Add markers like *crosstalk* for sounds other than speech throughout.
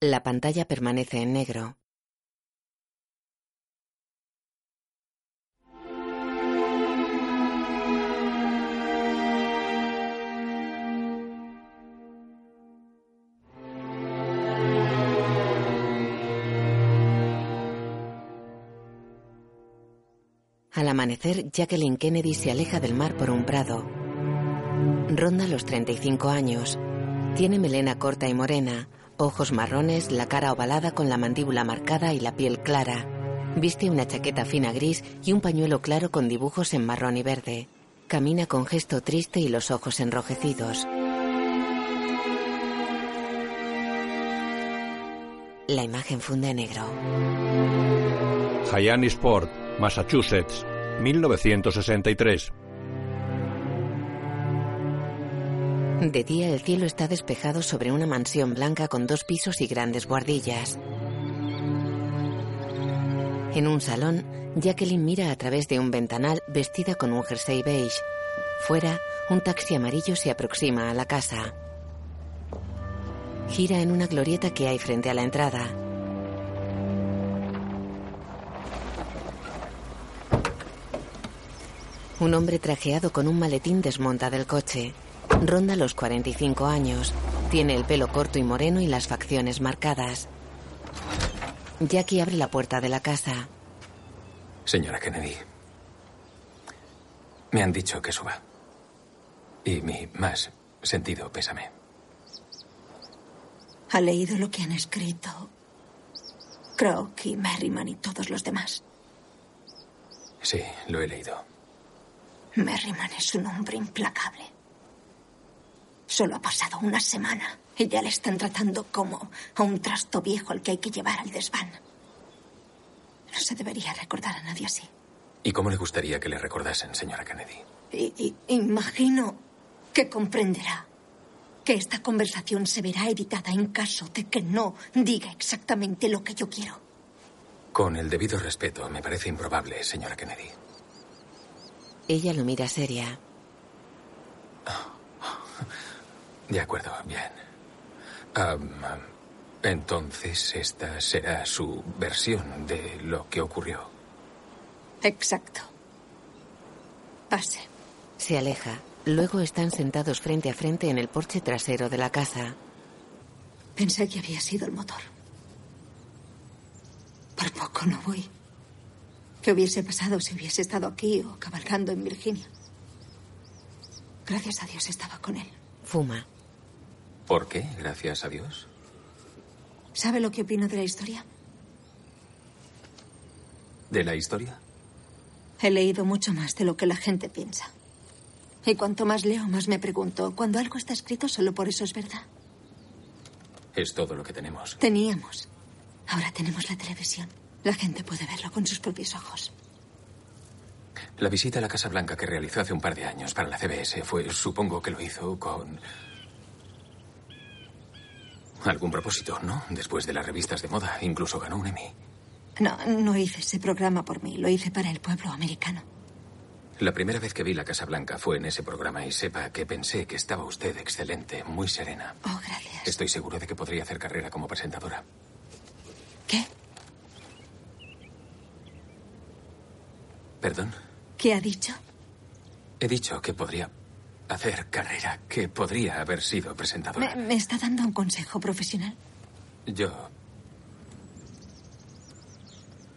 La pantalla permanece en negro. Al amanecer, Jacqueline Kennedy se aleja del mar por un prado. Ronda los 35 años. Tiene melena corta y morena, ojos marrones, la cara ovalada con la mandíbula marcada y la piel clara. Viste una chaqueta fina gris y un pañuelo claro con dibujos en marrón y verde. Camina con gesto triste y los ojos enrojecidos. La imagen funde negro. Sport, Massachusetts, 1963. De día el cielo está despejado sobre una mansión blanca con dos pisos y grandes guardillas. En un salón, Jacqueline mira a través de un ventanal vestida con un jersey beige. Fuera, un taxi amarillo se aproxima a la casa. Gira en una glorieta que hay frente a la entrada. Un hombre trajeado con un maletín desmonta del coche. Ronda los 45 años. Tiene el pelo corto y moreno y las facciones marcadas. Jackie abre la puerta de la casa. Señora Kennedy, me han dicho que suba. Y mi más sentido pésame. ¿Ha leído lo que han escrito Croc y Merriman y todos los demás? Sí, lo he leído. Merriman es un hombre implacable. Solo ha pasado una semana y ya le están tratando como a un trasto viejo al que hay que llevar al desván. No se debería recordar a nadie así. ¿Y cómo le gustaría que le recordasen, señora Kennedy? Y, imagino que comprenderá que esta conversación se verá editada en caso de que no diga exactamente lo que yo quiero. Con el debido respeto, me parece improbable, señora Kennedy. Ella lo mira seria. De acuerdo, bien. entonces, esta será su versión de lo que ocurrió. Exacto. Pase. Se aleja. Luego están sentados frente a frente en el porche trasero de la casa. Pensé que había sido el motor. Por poco no voy. ¿Qué hubiese pasado si hubiese estado aquí o cabalgando en Virginia? Gracias a Dios estaba con él. Fuma. ¿Por qué? Gracias a Dios. ¿Sabe lo que opino de la historia? ¿De la historia? He leído mucho más de lo que la gente piensa. Y cuanto más leo, más me pregunto, cuando algo está escrito, solo por eso es verdad. Es todo lo que tenemos. Teníamos. Ahora tenemos la televisión. La gente puede verlo con sus propios ojos. La visita a la Casa Blanca que realizó hace un par de años para la CBS fue, supongo que lo hizo con algún propósito, ¿no? Después de las revistas de moda, incluso ganó un Emmy. No, no hice ese programa por mí, lo hice para el pueblo americano. La primera vez que vi la Casa Blanca fue en ese programa y sepa que pensé que estaba usted excelente, muy serena. Oh, gracias. Estoy seguro de que podría hacer carrera como presentadora. ¿Qué? ¿Perdón? ¿Qué ha dicho? He dicho que podría hacer carrera, que podría haber sido presentadora. ¿Me, está dando un consejo profesional? Yo...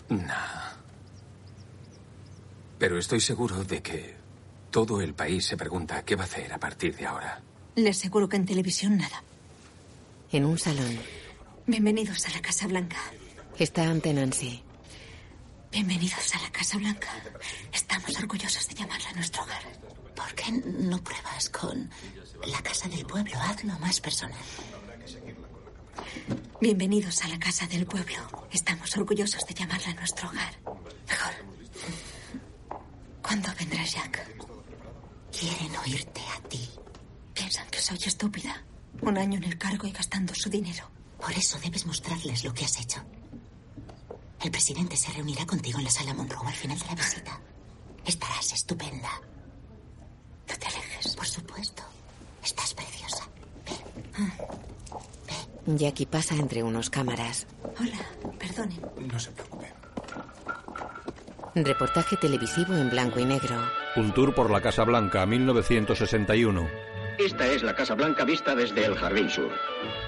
No. Pero estoy seguro de que todo el país se pregunta qué va a hacer a partir de ahora. Le aseguro que en televisión nada. En un salón. Bienvenidos a la Casa Blanca. Está ante Nancy. Bienvenidos a la Casa Blanca. Estamos orgullosos de llamarla nuestro hogar. ¿Por qué no pruebas con la casa del pueblo? Hazlo más personal. Bienvenidos a la casa del pueblo. Estamos orgullosos de llamarla nuestro hogar. Mejor. ¿Cuándo vendrá Jack? Quieren oírte a ti. Piensan que soy estúpida. Un año en el cargo y gastando su dinero. Por eso debes mostrarles lo que has hecho. El presidente se reunirá contigo en la sala Monroe al final de la visita. Estarás estupenda. No te alejes. Por supuesto. Estás preciosa. Ve. Ah. Ve. Jackie pasa entre unos cámaras. Hola, perdonen. No se preocupe. Reportaje televisivo en blanco y negro. Un tour por la Casa Blanca, 1961. Esta es la Casa Blanca vista desde el Jardín Sur.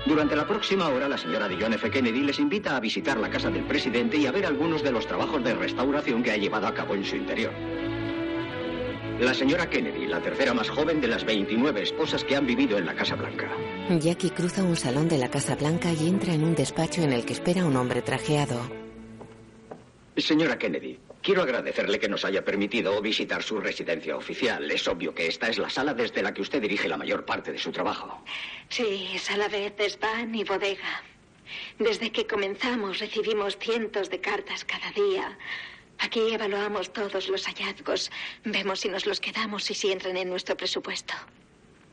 Durante la próxima hora, la señora de John F. Kennedy les invita a visitar la casa del presidente y a ver algunos de los trabajos de restauración que ha llevado a cabo en su interior. La señora Kennedy, la tercera más joven de las 29 esposas que han vivido en la Casa Blanca. Jackie cruza un salón de la Casa Blanca y entra en un despacho en el que espera un hombre trajeado. Señora Kennedy, quiero agradecerle que nos haya permitido visitar su residencia oficial. Es obvio que esta es la sala desde la que usted dirige la mayor parte de su trabajo. Sí, sala de desván y bodega. Desde que comenzamos recibimos cientos de cartas cada día. Aquí evaluamos todos los hallazgos, vemos si nos los quedamos y si entran en nuestro presupuesto.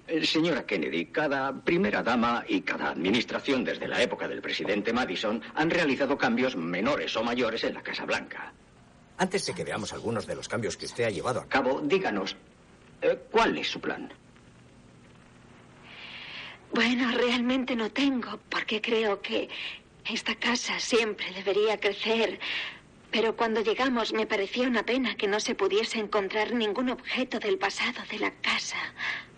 Eh, Señora Kennedy, cada primera dama y cada administración desde la época del presidente Madison han realizado cambios menores o mayores en la Casa Blanca. Antes de que veamos algunos de los cambios que usted ha llevado a cabo, díganos, eh, ¿cuál es su plan? Bueno, realmente no tengo, porque creo que esta casa siempre debería crecer. Pero cuando llegamos me pareció una pena que no se pudiese encontrar ningún objeto del pasado de la casa.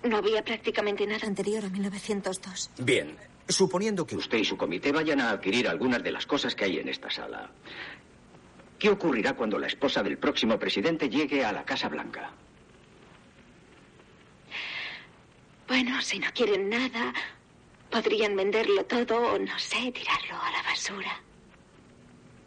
No había prácticamente nada. Anterior a 1902. Bien, suponiendo que usted y su comité vayan a adquirir algunas de las cosas que hay en esta sala, ¿qué ocurrirá cuando la esposa del próximo presidente llegue a la Casa Blanca? Bueno, si no quieren nada, podrían venderlo todo o, no sé, tirarlo a la basura.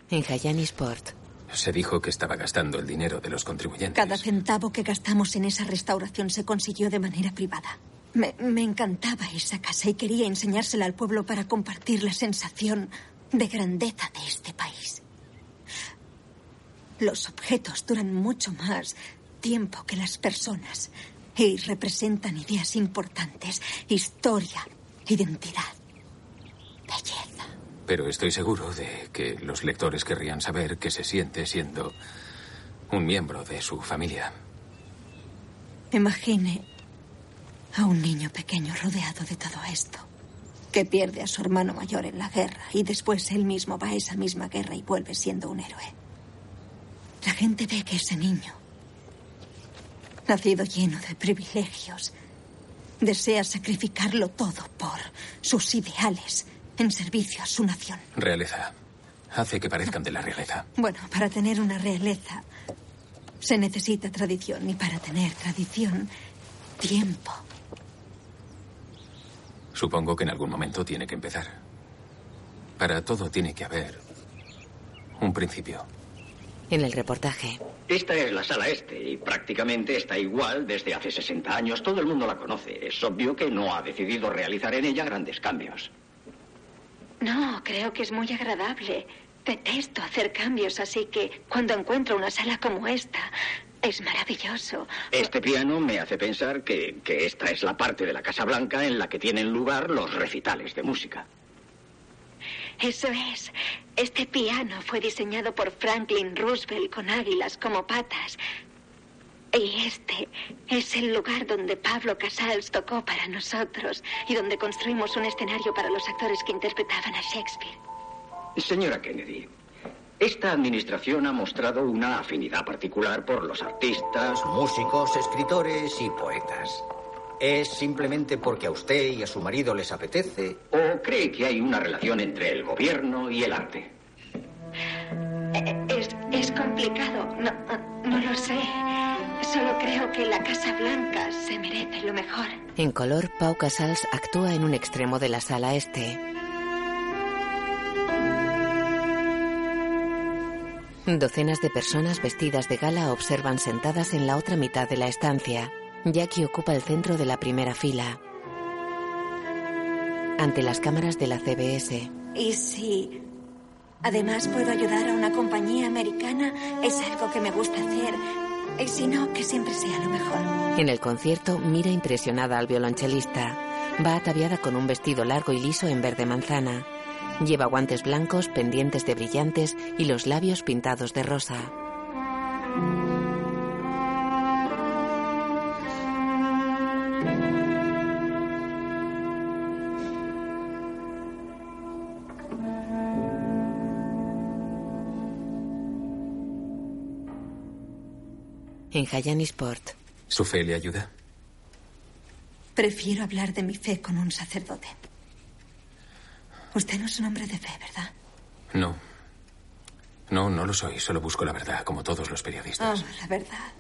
En Hayani Sport. Se dijo que estaba gastando el dinero de los contribuyentes. Cada centavo que gastamos en esa restauración se consiguió de manera privada. Me, me encantaba esa casa y quería enseñársela al pueblo para compartir la sensación de grandeza de este país. Los objetos duran mucho más tiempo que las personas y representan ideas importantes, historia, identidad, belleza. Pero estoy seguro de que los lectores querrían saber qué se siente siendo un miembro de su familia. Imagine a un niño pequeño rodeado de todo esto, que pierde a su hermano mayor en la guerra y después él mismo va a esa misma guerra y vuelve siendo un héroe. La gente ve que ese niño, nacido lleno de privilegios, desea sacrificarlo todo por sus ideales en servicio a su nación. Realeza. Hace que parezcan de la realeza. Bueno, para tener una realeza se necesita tradición y para tener tradición, tiempo. Supongo que en algún momento tiene que empezar. Para todo tiene que haber un principio. En el reportaje. Esta es la sala este y prácticamente está igual desde hace 60 años. Todo el mundo la conoce. Es obvio que no ha decidido realizar en ella grandes cambios. No, creo que es muy agradable. Detesto hacer cambios, así que cuando encuentro una sala como esta, es maravilloso. Este piano me hace pensar que, que esta es la parte de la Casa Blanca en la que tienen lugar los recitales de música. Eso es. Este piano fue diseñado por Franklin Roosevelt con águilas como patas. Y este es el lugar donde Pablo Casals tocó para nosotros y donde construimos un escenario para los actores que interpretaban a Shakespeare. Señora Kennedy, esta administración ha mostrado una afinidad particular por los artistas, músicos, escritores y poetas. ¿Es simplemente porque a usted y a su marido les apetece? ¿O cree que hay una relación entre el gobierno y el arte? Eh, Es, es complicado. No, no lo sé. Solo creo que la Casa Blanca se merece lo mejor. En color, Pau Casals actúa en un extremo de la sala este. Docenas de personas vestidas de gala observan sentadas en la otra mitad de la estancia. Jackie ocupa el centro de la primera fila. Ante las cámaras de la CBS. Y si además puedo ayudar a una compañía americana, es algo que me gusta hacer. Y si no, que siempre sea lo mejor. En el concierto mira impresionada al violonchelista. Va ataviada con un vestido largo y liso en verde manzana. Lleva guantes blancos, pendientes de brillantes y los labios pintados de rosa. En Sport. ¿Su fe le ayuda? Prefiero hablar de mi fe con un sacerdote. Usted no es un hombre de fe, ¿verdad? No. No, no lo soy. Solo busco la verdad, como todos los periodistas. Oh, la verdad.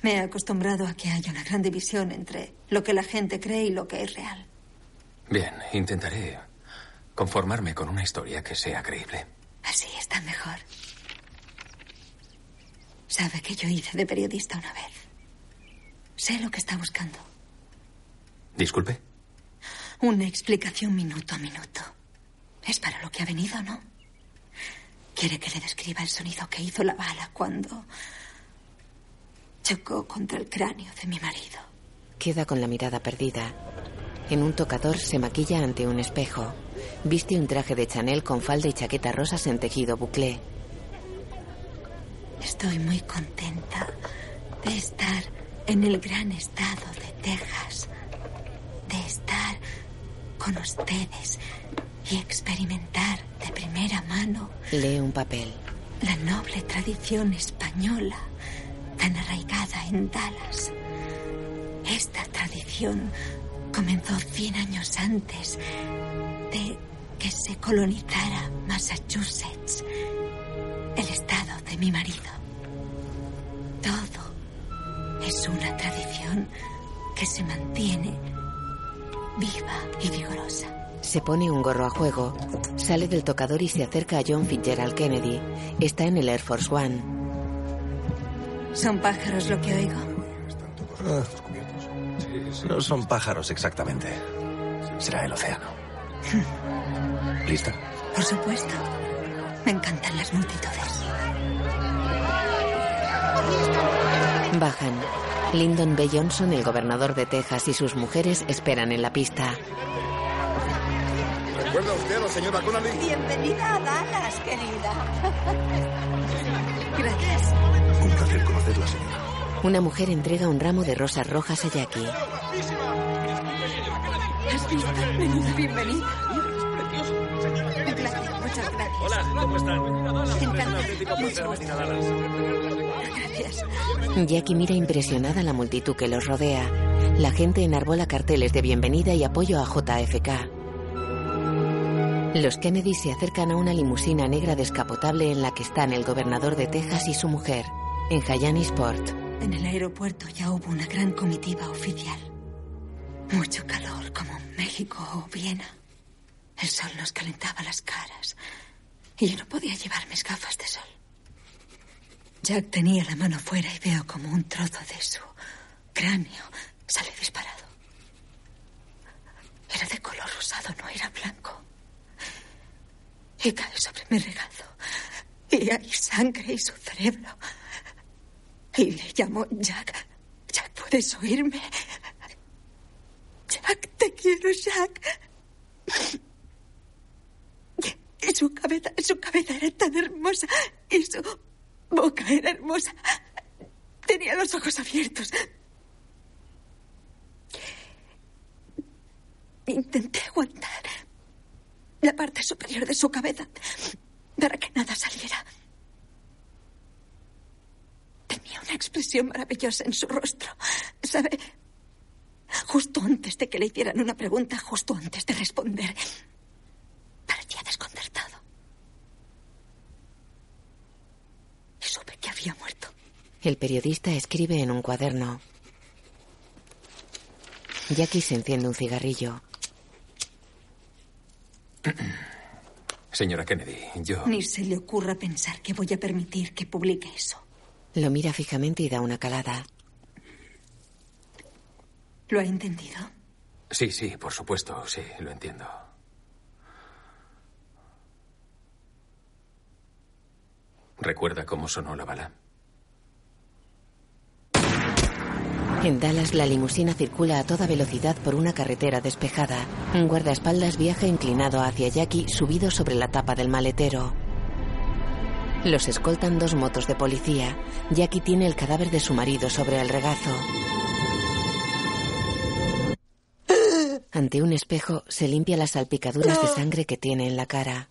Me he acostumbrado a que haya una gran división entre lo que la gente cree y lo que es real. Bien, intentaré conformarme con una historia que sea creíble. Así está mejor. Sabe que yo hice de periodista una vez. Sé lo que está buscando. Disculpe. Una explicación minuto a minuto. Es para lo que ha venido, ¿no? Quiere que le describa el sonido que hizo la bala cuando chocó contra el cráneo de mi marido. Queda con la mirada perdida. En un tocador se maquilla ante un espejo. Viste un traje de Chanel con falda y chaqueta rosas en tejido buclé. Estoy muy contenta de estar en el gran estado de Texas, de estar con ustedes y experimentar de primera mano. Lee un papel. La noble tradición española tan arraigada en Dallas. Esta tradición comenzó 100 años antes de que se colonizara Massachusetts, el estado de mi marido. Todo es una tradición que se mantiene viva y vigorosa. Se pone un gorro a juego, sale del tocador y se acerca a John Fitzgerald Kennedy. Está en el Air Force One. ¿Son pájaros lo que oigo? Ah, no son pájaros exactamente. Será el océano. *laughs* ¿Lista? Por supuesto. Me encantan las multitudes. Bajan. Lyndon B. Johnson, el gobernador de Texas, y sus mujeres esperan en la pista. ¿Recuerda usted a la señora Connolly? Bienvenida a Dallas, querida. Gracias. Un placer conocerla, señora. Una mujer entrega un ramo de rosas rojas a Jackie. ¿Has visto? Menuda bienvenida. Un placer, muchas gracias. Hola, ¿cómo están? Encantada. Gracias. Jackie mira impresionada a la multitud que los rodea. La gente enarbola carteles de bienvenida y apoyo a JFK. Los Kennedy se acercan a una limusina negra descapotable en la que están el gobernador de Texas y su mujer, en Sport. En el aeropuerto ya hubo una gran comitiva oficial. Mucho calor, como en México o Viena. El sol nos calentaba las caras y yo no podía llevar mis gafas de sol. Jack tenía la mano fuera y veo como un trozo de su cráneo sale disparado. Era de color rosado, no era blanco. Y cae sobre mi regazo. Y hay sangre y su cerebro. Y le llamó Jack. Jack, ¿puedes oírme? Jack, te quiero, Jack. Y su cabeza, su cabeza era tan hermosa. Y su boca era hermosa. Tenía los ojos abiertos. Intenté aguantar la parte superior de su cabeza para que nada saliera. Tenía una expresión maravillosa en su rostro. ¿Sabe? Justo antes de que le hicieran una pregunta, justo antes de responder, parecía desconcertado. Y supe que había muerto. El periodista escribe en un cuaderno. Jackie se enciende un cigarrillo. *clears throat* Señora Kennedy, yo... Ni se le ocurra pensar que voy a permitir que publique eso. Lo mira fijamente y da una calada. ¿Lo ha entendido? Sí, sí, por supuesto, sí, lo entiendo. ¿Recuerda cómo sonó la bala? En Dallas, la limusina circula a toda velocidad por una carretera despejada. Un guardaespaldas viaja inclinado hacia Jackie, subido sobre la tapa del maletero. Los escoltan dos motos de policía. Jackie tiene el cadáver de su marido sobre el regazo. Ante un espejo, se limpia las salpicaduras de sangre que tiene en la cara.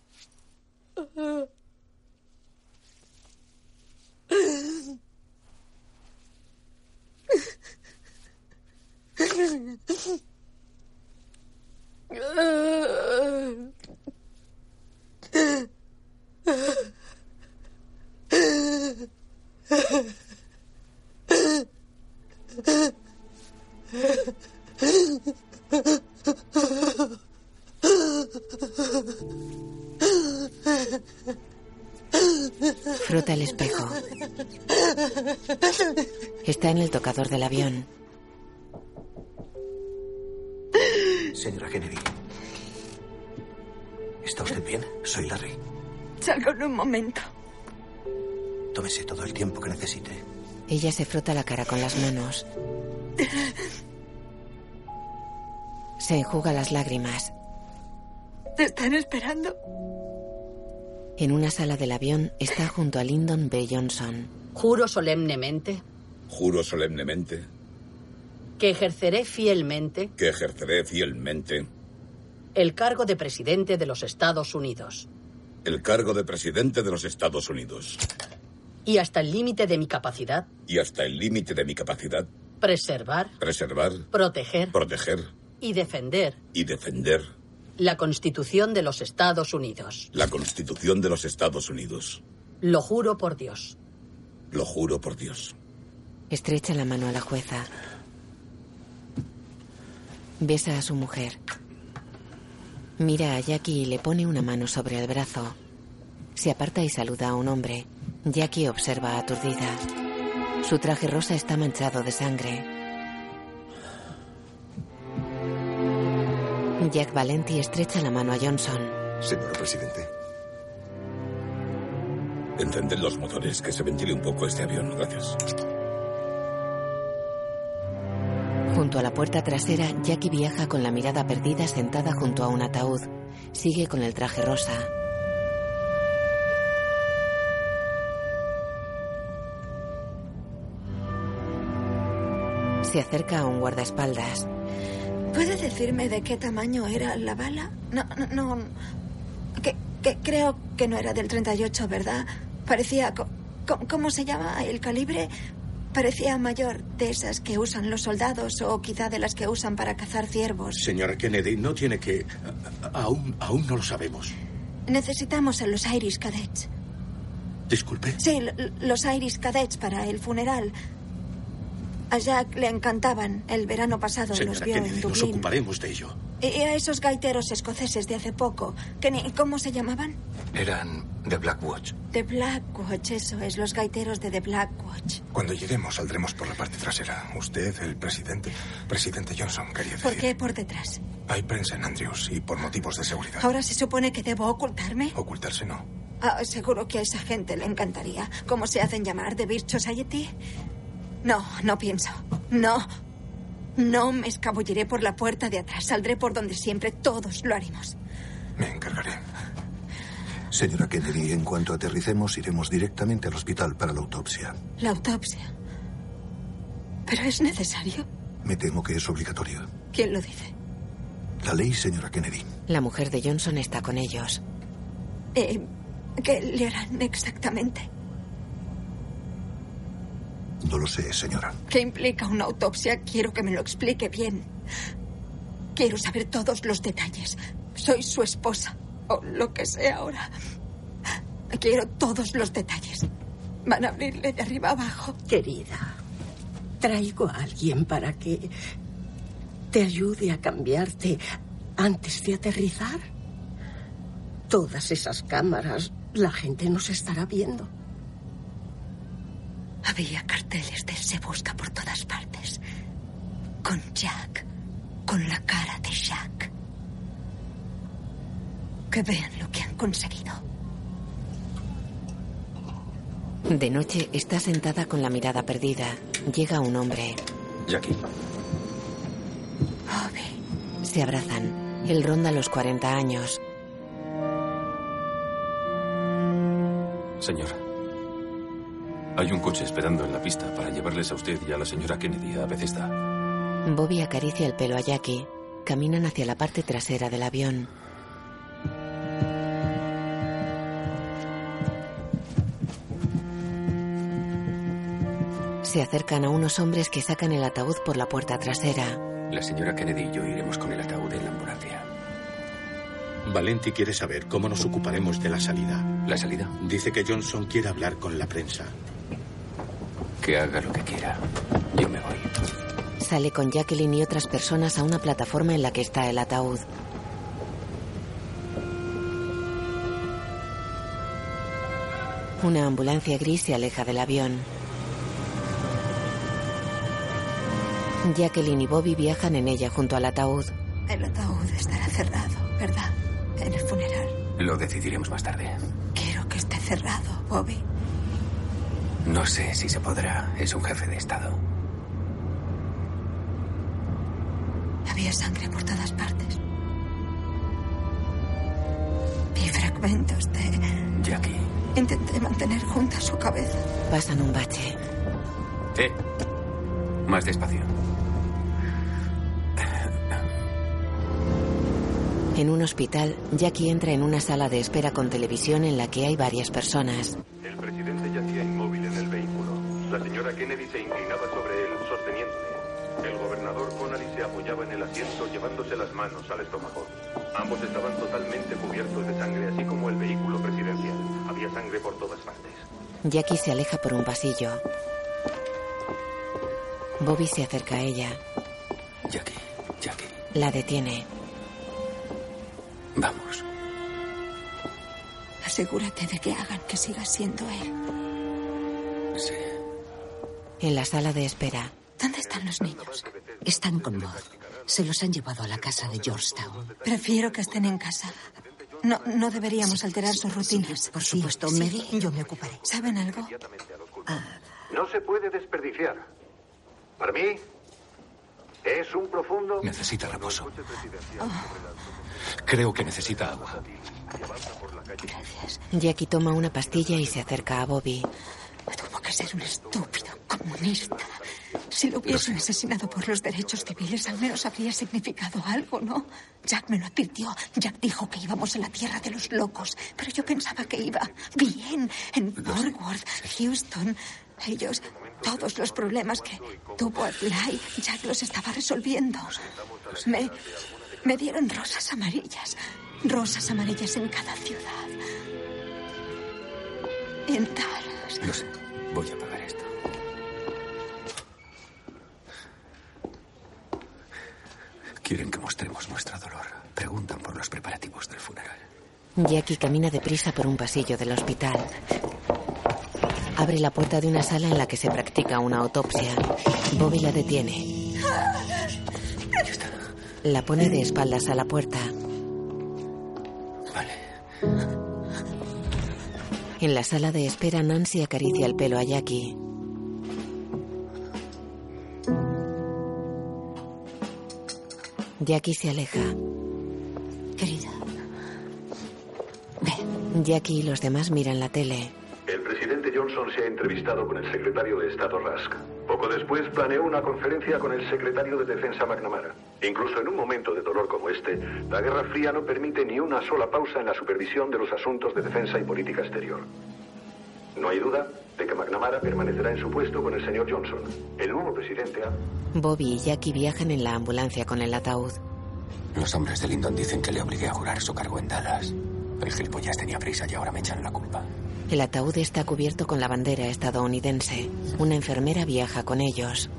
Frota el espejo. Está en el tocador del avión. Señora Kennedy. ¿Está usted bien? Soy Larry. Salgo en un momento. Tómese todo el tiempo que necesite. Ella se frota la cara con las manos. Se enjuga las lágrimas. ¿Te están esperando? En una sala del avión está junto a Lyndon B. Johnson. Juro solemnemente Juro solemnemente que ejerceré fielmente que ejerceré fielmente el cargo de presidente de los Estados Unidos el cargo de presidente de los Estados Unidos y hasta el límite de mi capacidad y hasta el límite de mi capacidad preservar, preservar, proteger proteger y defender y defender la Constitución de los Estados Unidos. la Constitución de los Estados Unidos. Lo juro por Dios. Lo juro por Dios. Estrecha la mano a la jueza. Besa a su mujer. Mira a Jackie y le pone una mano sobre el brazo. Se aparta y saluda a un hombre. Jackie observa aturdida. Su traje rosa está manchado de sangre. Jack Valenti estrecha la mano a Johnson. Señor presidente. Encended los motores, que se ventile un poco este avión. Gracias. Junto a la puerta trasera, Jackie viaja con la mirada perdida sentada junto a un ataúd. Sigue con el traje rosa. Se acerca a un guardaespaldas. ¿Puede decirme de qué tamaño era la bala? No, no, no. Que, que creo que no era del 38, ¿verdad? Parecía... co- co- ¿Cómo se llama el calibre? Parecía mayor de esas que usan los soldados o quizá de las que usan para cazar ciervos. Señora Kennedy, no tiene que... Aún, aún no lo sabemos. Necesitamos a los Irish Cadets. Disculpe. Sí, los Irish Cadets para el funeral. A Jack le encantaban. El verano pasado los Señora vio en Kennedy, nos Dublín. ocuparemos de ello. Y a esos gaiteros escoceses de hace poco, que ni- ¿cómo se llamaban? Eran de Black Watch. The Black Watch, eso es, los gaiteros de The Black Watch. Cuando lleguemos, saldremos por la parte trasera. Usted, el presidente. Presidente Johnson, quería decir. ¿Por qué por detrás? Hay prensa en Andrews y por motivos de seguridad. ¿Ahora se supone que debo ocultarme? Ocultarse no. Ah, seguro que a esa gente le encantaría. ¿Cómo se hacen llamar? ¿The Beer Society? No, no pienso. No. No me escabulliré por la puerta de atrás. Saldré por donde siempre todos lo haremos. Me encargaré. Señora Kennedy, en cuanto aterricemos, iremos directamente al hospital para la autopsia. La autopsia. ¿Pero es necesario? Me temo que es obligatorio. ¿Quién lo dice? La ley, señora Kennedy. La mujer de Johnson está con ellos. Eh, ¿Qué le harán exactamente? No lo sé, señora. ¿Qué implica una autopsia? Quiero que me lo explique bien. Quiero saber todos los detalles. Soy su esposa, o lo que sea ahora. Quiero todos los detalles. Van a abrirle de arriba abajo. Querida, traigo a alguien para que te ayude a cambiarte antes de aterrizar. Todas esas cámaras, la gente nos estará viendo. Había carteles de Se Busca por todas partes. Con Jack. Con la cara de Jack. Que vean lo que han conseguido. De noche está sentada con la mirada perdida. Llega un hombre. Jackie. Se abrazan. Él ronda los 40 años. Señora. Hay un coche esperando en la pista para llevarles a usted y a la señora Kennedy a Bethesda. Bobby acaricia el pelo a Jackie. Caminan hacia la parte trasera del avión. Se acercan a unos hombres que sacan el ataúd por la puerta trasera. La señora Kennedy y yo iremos con el ataúd en la ambulancia. Valenti quiere saber cómo nos ocuparemos de la salida. ¿La salida? Dice que Johnson quiere hablar con la prensa. Que haga lo que quiera. Yo me voy. Sale con Jacqueline y otras personas a una plataforma en la que está el ataúd. Una ambulancia gris se aleja del avión. Jacqueline y Bobby viajan en ella junto al ataúd. El ataúd estará cerrado, ¿verdad? En el funeral. Lo decidiremos más tarde. Quiero que esté cerrado, Bobby. No sé si se podrá. Es un jefe de Estado. Había sangre por todas partes. Vi fragmentos de... Jackie. Intenté mantener junta su cabeza. Pasan un bache. Eh. Más despacio. En un hospital, Jackie entra en una sala de espera con televisión en la que hay varias personas. El presidente yacía inmóvil en el vehículo. La señora Kennedy se inclinaba sobre él, sosteniéndole. El gobernador Connolly se apoyaba en el asiento, llevándose las manos al estómago. Ambos estaban totalmente cubiertos de sangre, así como el vehículo presidencial. Había sangre por todas partes. Jackie se aleja por un pasillo. Bobby se acerca a ella. Jackie, Jackie. La detiene. Vamos. Asegúrate de que hagan que siga siendo él. Sí. En la sala de espera. ¿Dónde están los niños? Están con Maud. Se los han llevado a la casa de Georgetown. Prefiero que estén en casa. No, no deberíamos alterar sus rutinas. Por supuesto, Sí, Mary, yo me ocuparé. ¿Saben algo? No se puede desperdiciar. Para mí, es un profundo. Necesita reposo. Creo que necesita agua. Jackie toma una pastilla y se acerca a Bobby. Tuvo que ser un estúpido comunista. Si lo hubiesen asesinado por los derechos civiles, al menos habría significado algo, ¿no? Jack me lo advirtió. Jack dijo que íbamos a la tierra de los locos. Pero yo pensaba que iba bien en Fort Worth, Houston. Ellos, todos los problemas que tuvo Adlai, Jack los estaba resolviendo. Me, me dieron rosas amarillas. Rosas amarillas en cada ciudad. Y en Dallas. Lo sé. Voy a pagar esto. Quieren que mostremos nuestro dolor. Preguntan por los preparativos del funeral. Jackie camina deprisa por un pasillo del hospital. Abre la puerta de una sala en la que se practica una autopsia. Bobby la detiene. La pone de espaldas a la puerta. Vale. En la sala de espera, Nancy acaricia el pelo a Jackie. Jackie se aleja. Querida. Jackie y los demás miran la tele. Johnson se ha entrevistado con el secretario de Estado Rusk. Poco después planeó una conferencia con el secretario de Defensa McNamara. Incluso en un momento de dolor como este, la Guerra Fría no permite ni una sola pausa en la supervisión de los asuntos de defensa y política exterior. No hay duda de que McNamara permanecerá en su puesto con el señor Johnson. El nuevo presidente ha... Bobby y Jackie viajan en la ambulancia con el ataúd. Los hombres de Lyndon dicen que le obligué a jurar su cargo en Dallas. El gilipollas tenía prisa y ahora me echan la culpa. El ataúd está cubierto con la bandera estadounidense. Una enfermera viaja con ellos.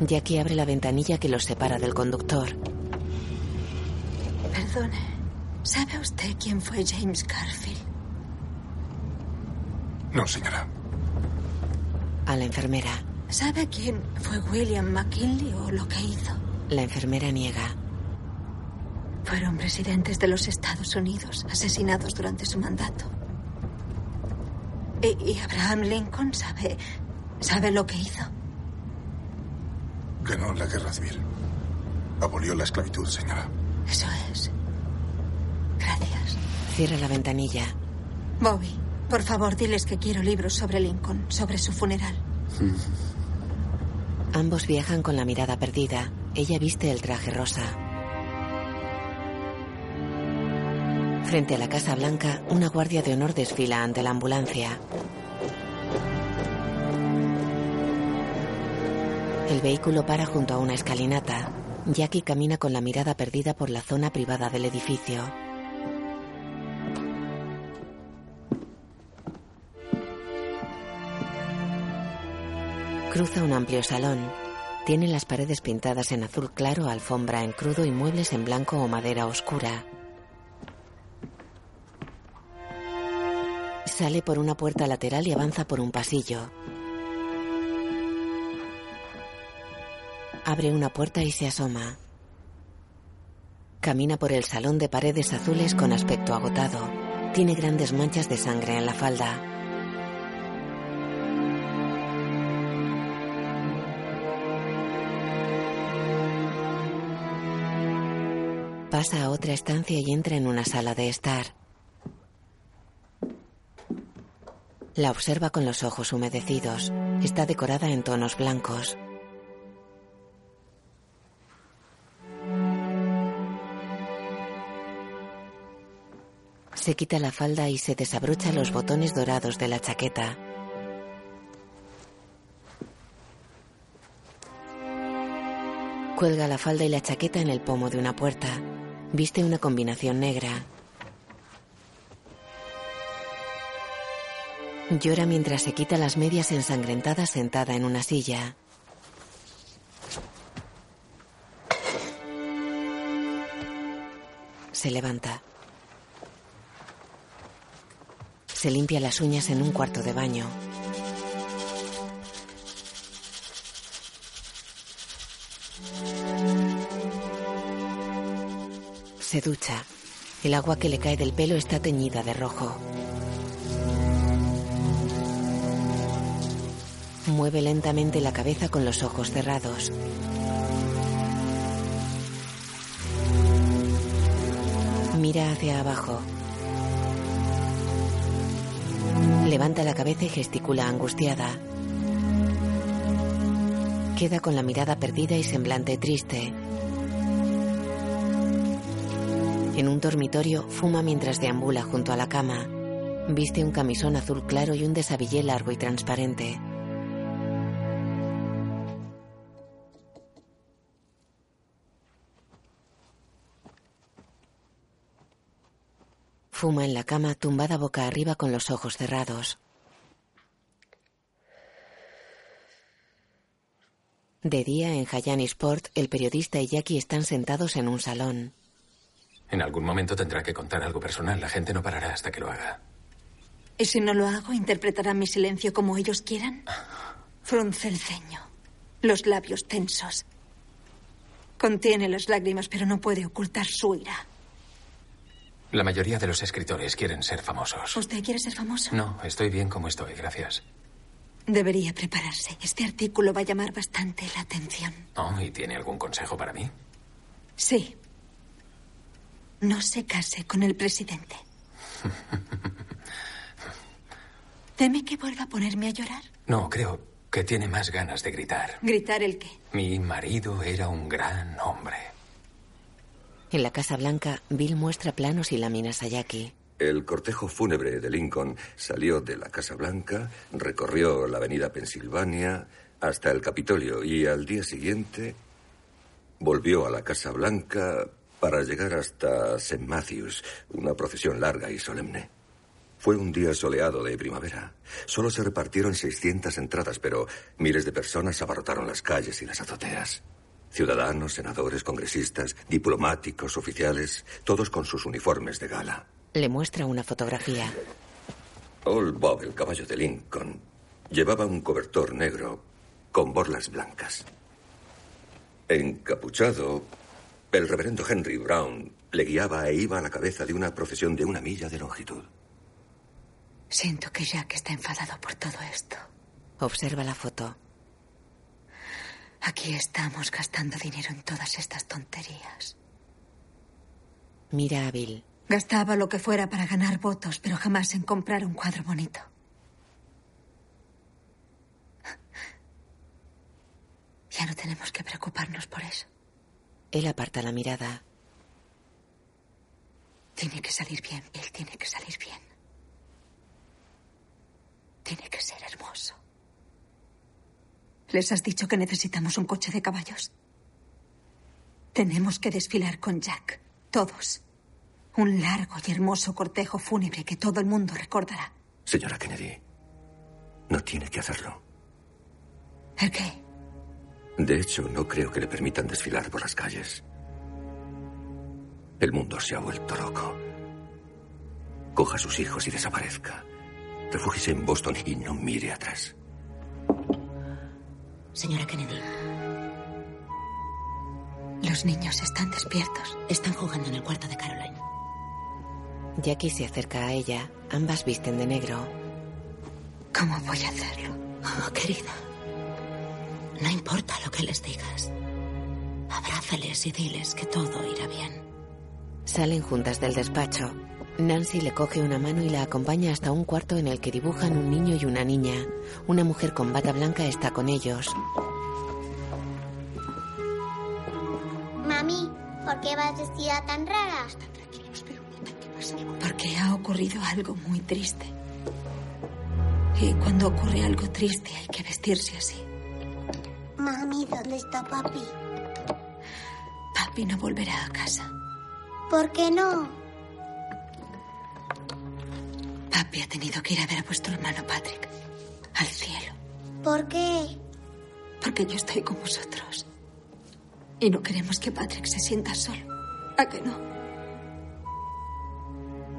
Jackie abre la ventanilla que los separa del conductor. Perdone, ¿sabe usted quién fue James Garfield? No, señora. A la enfermera. ¿Sabe quién fue William McKinley o lo que hizo? La enfermera niega. Fueron presidentes de los Estados Unidos, asesinados durante su mandato. ¿Y, y Abraham Lincoln sabe, sabe lo que hizo? Ganó la guerra civil. Abolió la esclavitud, señora. Eso es. Gracias. Cierra la ventanilla. Bobby, por favor, diles que quiero libros sobre Lincoln, sobre su funeral. Ambos viajan con la mirada perdida. Ella viste el traje rosa. Frente a la Casa Blanca, una guardia de honor desfila ante la ambulancia. El vehículo para junto a una escalinata. Jackie camina con la mirada perdida por la zona privada del edificio. Cruza un amplio salón. Tiene las paredes pintadas en azul claro, alfombra en crudo y muebles en blanco o madera oscura. Sale por una puerta lateral y avanza por un pasillo. Abre una puerta y se asoma. Camina por el salón de paredes azules con aspecto agotado. Tiene grandes manchas de sangre en la falda. Pasa a otra estancia y entra en una sala de estar. La observa con los ojos humedecidos. Está decorada en tonos blancos. Se quita la falda y se desabrocha los botones dorados de la chaqueta. Cuelga la falda y la chaqueta en el pomo de una puerta. Viste una combinación negra. Llora mientras se quita las medias ensangrentadas sentada en una silla. Se levanta. Se limpia las uñas en un cuarto de baño. Se ducha. El agua que le cae del pelo está teñida de rojo. Mueve lentamente la cabeza con los ojos cerrados. Mira hacia abajo. Levanta la cabeza y gesticula angustiada. Queda con la mirada perdida y semblante triste. En un dormitorio fuma mientras deambula junto a la cama. Viste un camisón azul claro y un desabillé largo y transparente. Fuma en la cama tumbada boca arriba con los ojos cerrados. De día en Hayani Sport, el periodista y Jackie están sentados en un salón. En algún momento tendrá que contar algo personal. La gente no parará hasta que lo haga. ¿Y si no lo hago, interpretarán mi silencio como ellos quieran? Frunce el ceño, los labios tensos. Contiene las lágrimas, pero no puede ocultar su ira. La mayoría de los escritores quieren ser famosos. ¿Usted quiere ser famoso? No, estoy bien como estoy, gracias. Debería prepararse. Este artículo va a llamar bastante la atención. Oh, ¿y tiene algún consejo para mí? Sí. No se case con el presidente. *laughs* ¿Teme que vuelva a ponerme a llorar? No, creo que tiene más ganas de gritar. ¿Gritar el qué? Mi marido era un gran hombre. En la Casa Blanca, Bill muestra planos y láminas a Jackie. El cortejo fúnebre de Lincoln salió de la Casa Blanca, recorrió la avenida Pensilvania hasta el Capitolio y al día siguiente volvió a la Casa Blanca para llegar hasta St. Matthews, una procesión larga y solemne. Fue un día soleado de primavera. Solo se repartieron 600 entradas, pero miles de personas abarrotaron las calles y las azoteas. Ciudadanos, senadores, congresistas, diplomáticos, oficiales, todos con sus uniformes de gala. Le muestra una fotografía. Old Bob, el caballo de Lincoln, llevaba un cobertor negro con borlas blancas. Encapuchado, el reverendo Henry Brown le guiaba e iba a la cabeza de una procesión de una milla de longitud. Siento que Jack está enfadado por todo esto. Observa la foto. Aquí estamos gastando dinero en todas estas tonterías. Mira a Bill. Gastaba lo que fuera para ganar votos, pero jamás en comprar un cuadro bonito. Ya no tenemos que preocuparnos por eso. Él aparta la mirada. Tiene que salir bien, Bill, tiene que salir bien. Tiene que ser hermoso. ¿Les has dicho que necesitamos un coche de caballos? Tenemos que desfilar con Jack. Todos. Un largo y hermoso cortejo fúnebre que todo el mundo recordará. Señora Kennedy, no tiene que hacerlo. ¿El qué? De hecho, no creo que le permitan desfilar por las calles. El mundo se ha vuelto loco. Coja a sus hijos y desaparezca. Refúgiese en Boston y no mire atrás. Señora Kennedy. Los niños están despiertos. Están jugando en el cuarto de Caroline. Jackie se acerca a ella. Ambas visten de negro. ¿Cómo voy a hacerlo? Oh, querida. No importa lo que les digas. Abrázales y diles que todo irá bien. Salen juntas del despacho. Nancy le coge una mano y la acompaña hasta un cuarto en el que dibujan un niño y una niña. Una mujer con bata blanca está con ellos. Mami, ¿por qué vas vestida tan rara? Porque ha ocurrido algo muy triste. Y cuando ocurre algo triste hay que vestirse así. Mami, ¿dónde está papi? Papi no volverá a casa. ¿Por qué no? Papi ha tenido que ir a ver a vuestro hermano Patrick. Al cielo. ¿Por qué? Porque yo estoy con vosotros. Y no queremos que Patrick se sienta solo. ¿A que no?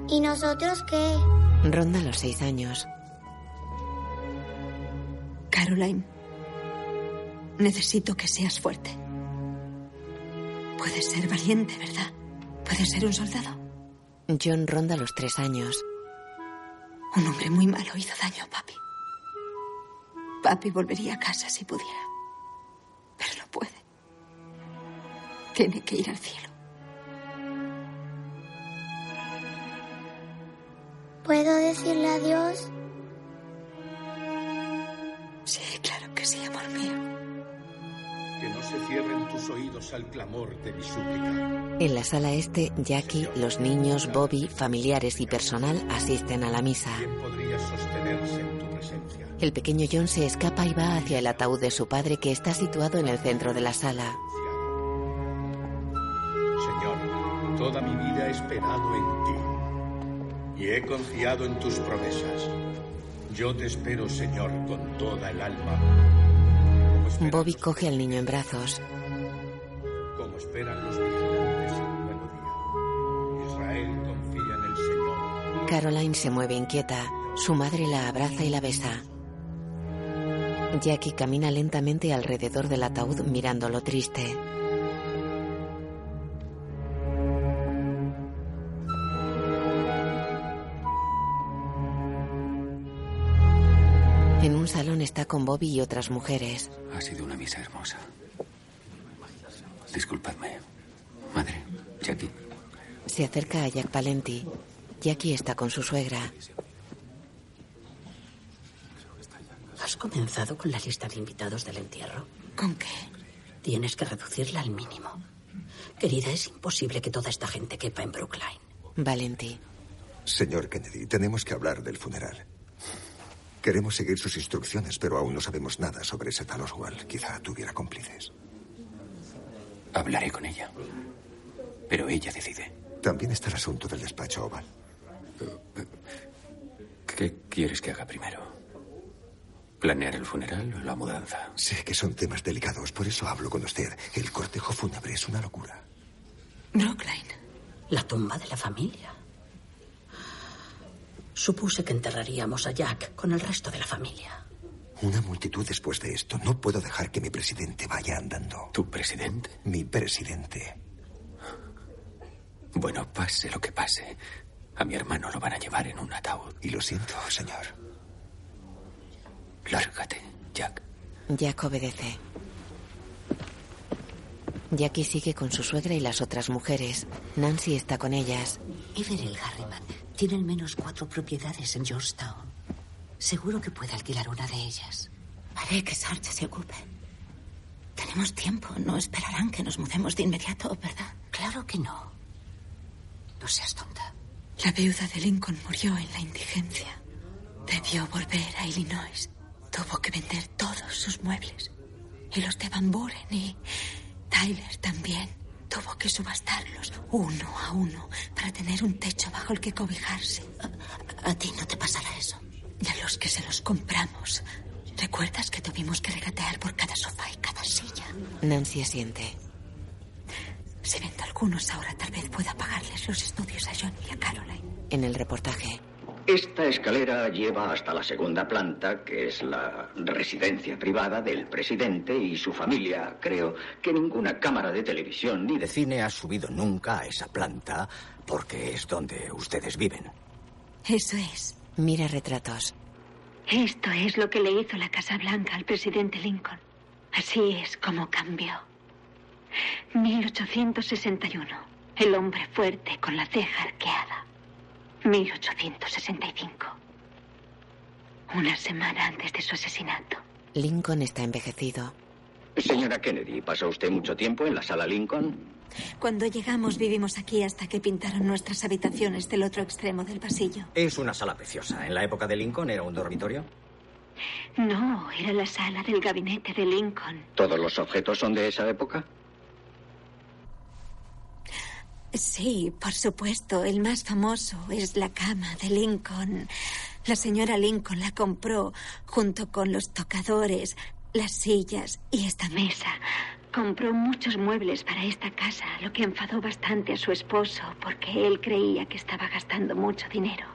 ¿Y nosotros qué? Ronda los seis años. Caroline, necesito que seas fuerte. Puedes ser valiente, ¿verdad? Puedes ser un soldado. John ronda los tres años. Un hombre muy malo hizo daño a papi. Papi volvería a casa si pudiera. Pero no puede. Tiene que ir al cielo. ¿Puedo decirle adiós? Sí, claro que sí, amor mío. Que no se cierren tus oídos al clamor de mi súplica. En la sala este, Jackie, los niños, Bobby, familiares y personal asisten a la misa. ¿Quién podría sostenerse en tu presencia? El pequeño John se escapa y va hacia el ataúd de su padre que está situado en el centro de la sala. Señor, toda mi vida he esperado en ti y he confiado en tus promesas. Yo te espero, Señor, con toda el alma. Bobby coge al niño en brazos. Como esperan los vigilantes el nuevo día. Israel confía en el Señor. Caroline se mueve inquieta. Su madre la abraza y la besa. Jackie camina lentamente alrededor del ataúd mirándolo triste. Con Bobby y otras mujeres. Ha sido una misa hermosa. Disculpadme. Madre, Jackie. Se acerca a Jack Palenti. Jackie está con su suegra. ¿Has comenzado con la lista de invitados del entierro? ¿Con qué? Tienes que reducirla al mínimo. Querida, es imposible que toda esta gente quepa en Brookline. Valenti. Señor Kennedy, tenemos que hablar del funeral. Queremos seguir sus instrucciones, pero aún no sabemos nada sobre ese tal Oswald. Quizá tuviera cómplices. Hablaré con ella. Pero ella decide. También está el asunto del despacho Oval. ¿Qué quieres que haga primero? ¿Planear el funeral o la mudanza? Sé que son temas delicados, por eso hablo con usted. El cortejo fúnebre es una locura. Brookline. La tumba de la familia. Supuse que enterraríamos a Jack con el resto de la familia. Una multitud después de esto. No puedo dejar que mi presidente vaya andando. ¿Tu presidente? Mi presidente. Bueno, pase lo que pase. A mi hermano lo van a llevar en un ataúd. Y lo siento, señor. Lárgate, Jack. Jack obedece. Jackie sigue con su suegra y las otras mujeres. Nancy está con ellas. Everett Harriman tiene al menos cuatro propiedades en Georgetown. Seguro que puede alquilar una de ellas. Haré que Sarge se ocupe. Tenemos tiempo. No esperarán que nos mudemos de inmediato, ¿verdad? Claro que no. No seas tonta. La viuda de Lincoln murió en la indigencia. Debió volver a Illinois. Tuvo que vender todos sus muebles. Y los de Van Buren y Tyler también. Tuvo que subastarlos uno a uno para tener un techo bajo el que cobijarse. A, a ti no te pasará eso. Y a los que se los compramos. ¿Recuerdas que tuvimos que regatear por cada sofá y cada silla? Nancy asiente. Si vendo algunos ahora, tal vez pueda pagarles los estudios a John y a Caroline. En el reportaje. Esta escalera lleva hasta la segunda planta, que es la residencia privada del presidente y su familia. Creo que ninguna cámara de televisión ni de cine ha subido nunca a esa planta porque es donde ustedes viven. Eso es. Mira retratos. Esto es lo que le hizo la Casa Blanca al presidente Lincoln. Así es como cambió. 1861. El hombre fuerte con la ceja arqueada. 1865. Una semana antes de su asesinato. Lincoln está envejecido. Señora Kennedy, ¿pasó usted mucho tiempo en la sala Lincoln? Cuando llegamos vivimos aquí hasta que pintaron nuestras habitaciones del otro extremo del pasillo. Es una sala preciosa. ¿En la época de Lincoln era un dormitorio? No, era la sala del gabinete de Lincoln. ¿Todos los objetos son de esa época? Sí, por supuesto. El más famoso es la cama de Lincoln. La señora Lincoln la compró junto con los tocadores, las sillas y esta mesa. Compró muchos muebles para esta casa, lo que enfadó bastante a su esposo porque él creía que estaba gastando mucho dinero.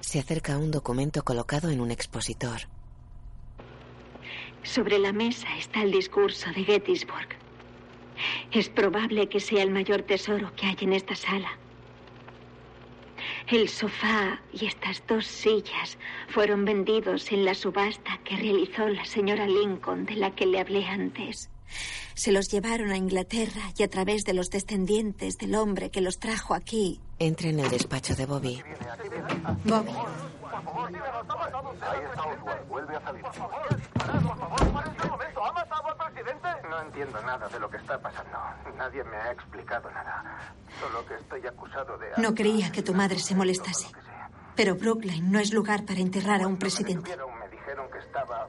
Se acerca a un documento colocado en un expositor. Sobre la mesa está el discurso de Gettysburg. Es probable que sea el mayor tesoro que hay en esta sala. El sofá y estas dos sillas fueron vendidos en la subasta que realizó la señora Lincoln de la que le hablé antes. Se los llevaron a Inglaterra y a través de los descendientes del hombre que los trajo aquí. Entra en el despacho de Bobby. Bobby. Ahí está Oswald. Vuelve a salir. No entiendo nada de lo que está pasando. Nadie me ha explicado nada. Solo que estoy acusado de... No creía que tu madre se molestase. Pero Brookline no es lugar para enterrar a un presidente. Me dijeron que estaba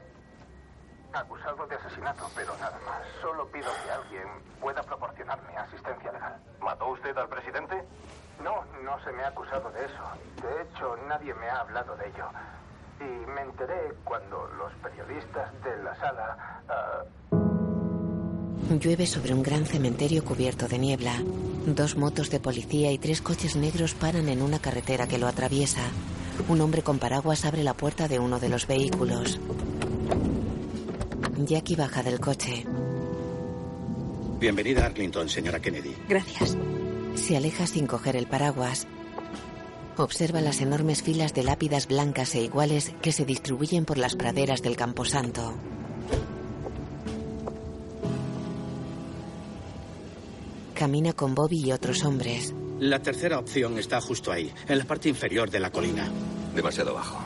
acusado de asesinato, pero nada más. Solo pido que alguien pueda proporcionarme asistencia legal. ¿Mató usted al presidente? No, no se me ha acusado de eso. De hecho, nadie me ha hablado de ello. Y me enteré cuando los periodistas de la sala... Uh... Llueve sobre un gran cementerio cubierto de niebla. Dos motos de policía y tres coches negros paran en una carretera que lo atraviesa. Un hombre con paraguas abre la puerta de uno de los vehículos. Jackie baja del coche. Bienvenida a Arlington, señora Kennedy. Gracias. Se aleja sin coger el paraguas. Observa las enormes filas de lápidas blancas e iguales que se distribuyen por las praderas del Camposanto. Camina con Bobby y otros hombres. La tercera opción está justo ahí, en la parte inferior de la colina. Demasiado bajo.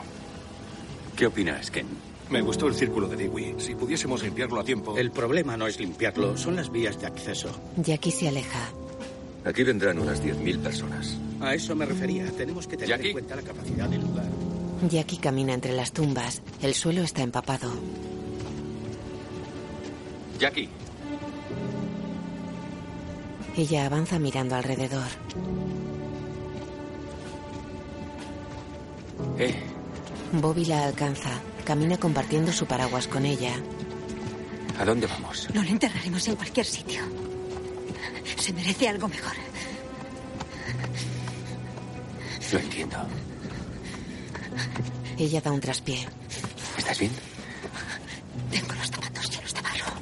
¿Qué opinas, Ken? Me gustó el círculo de Dewey. Si pudiésemos limpiarlo a tiempo. El problema no es limpiarlo, son las vías de acceso. Jackie se aleja. Aquí vendrán unas 10.000 personas. A eso me refería. Tenemos que tener Jackie. en cuenta la capacidad del lugar. Jackie camina entre las tumbas. El suelo está empapado. Jackie, Ella avanza mirando alrededor. eh, Bobby la alcanza. Camina compartiendo su paraguas con ella. ¿a dónde vamos? No lo enterraremos en cualquier sitio. Se merece algo mejor. Lo entiendo. Ella da un traspié. ¿Estás bien? Tengo los zapatos llenos de barro.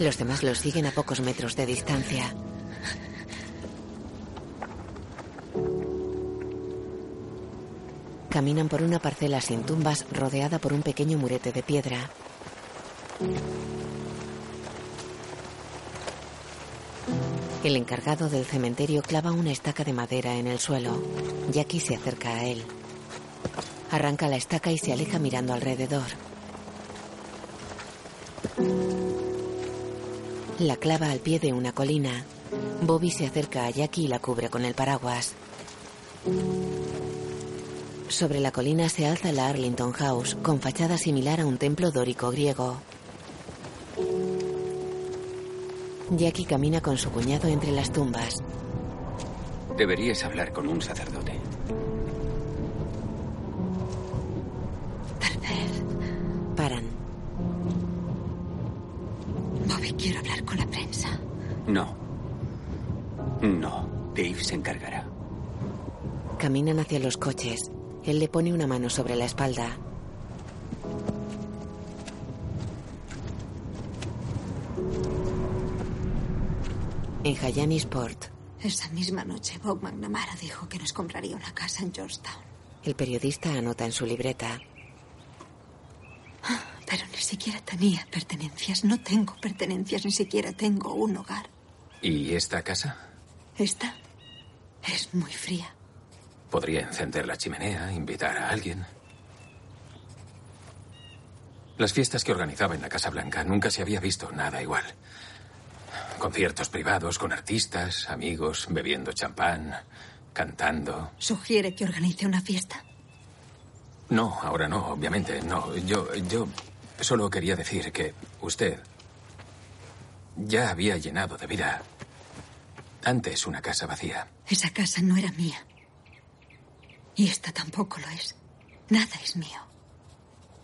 Los demás los siguen a pocos metros de distancia. Caminan por una parcela sin tumbas rodeada por un pequeño murete de piedra. El encargado del cementerio clava una estaca de madera en el suelo. Jackie se acerca a él. Arranca la estaca y se aleja mirando alrededor. La clava al pie de una colina. Bobby se acerca a Jackie y la cubre con el paraguas. Sobre la colina se alza la Arlington House, con fachada similar a un templo dórico griego. Jackie camina con su cuñado entre las tumbas. Deberías hablar con un sacerdote. Paran. Bobby, quiero hablar con la prensa. No. No. Dave se encargará. Caminan hacia los coches. Él le pone una mano sobre la espalda. En Hayani Sport, Esa misma noche, Bob McNamara dijo que nos compraría una casa en Georgetown. el periodista anota en su libreta. Pero ni siquiera tenía pertenencias. No tengo pertenencias, ni siquiera tengo un hogar. ¿Y esta casa? Esta es muy fría. Podría encender la chimenea, invitar a alguien. Las fiestas que organizaba en la Casa Blanca nunca se había visto nada igual. Conciertos privados con artistas, amigos, bebiendo champán, cantando. ¿Sugiere que organice una fiesta? No, ahora no, obviamente, no. Yo, yo solo quería decir que usted ya había llenado de vida antes una casa vacía. Esa casa no era mía. Y esta tampoco lo es. Nada es mío.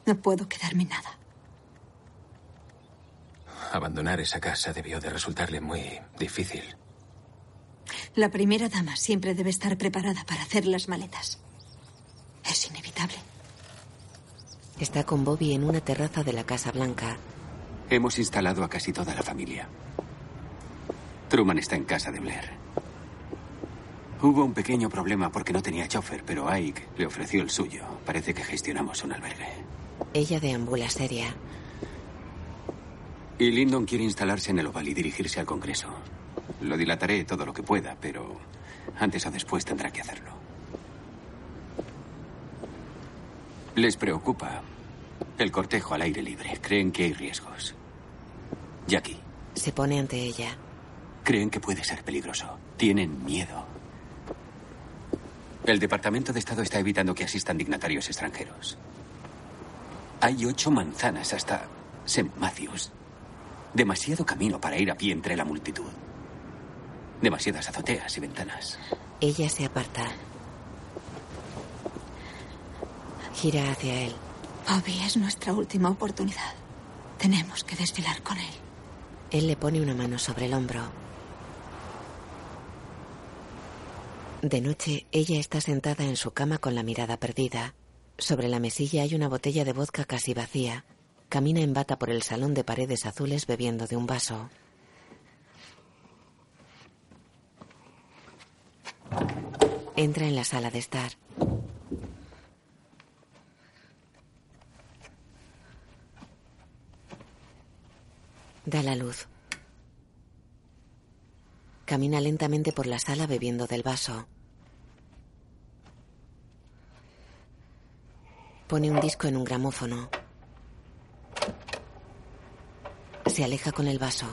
No puedo quedarme nada. Abandonar esa casa debió de resultarle muy difícil. La primera dama siempre debe estar preparada para hacer las maletas. Es inevitable. Está con Bobby en una terraza de la Casa Blanca. Hemos instalado a casi toda la familia. Truman está en casa de Blair. Hubo un pequeño problema porque no tenía chofer, pero Ike le ofreció el suyo. Parece que gestionamos un albergue. Ella deambula seria. Y Lyndon quiere instalarse en el Oval y dirigirse al Congreso. Lo dilataré todo lo que pueda, pero antes o después tendrá que hacerlo. Les preocupa el cortejo al aire libre. Creen que hay riesgos. Jackie, Se pone ante ella. creen que puede ser peligroso. Tienen miedo. El Departamento de Estado está evitando que asistan dignatarios extranjeros. Hay ocho manzanas hasta St. Matthews. Demasiado camino para ir a pie entre la multitud. Demasiadas azoteas y ventanas. Ella se aparta. Gira hacia él. Bobby es nuestra última oportunidad. Tenemos que desfilar con él. Él le pone una mano sobre el hombro. De noche, ella está sentada en su cama con la mirada perdida. Sobre la mesilla hay una botella de vodka casi vacía. Camina en bata por el salón de paredes azules bebiendo de un vaso. Entra en la sala de estar. Da la luz. Camina lentamente por la sala bebiendo del vaso. Pone un disco en un gramófono. Se aleja con el vaso.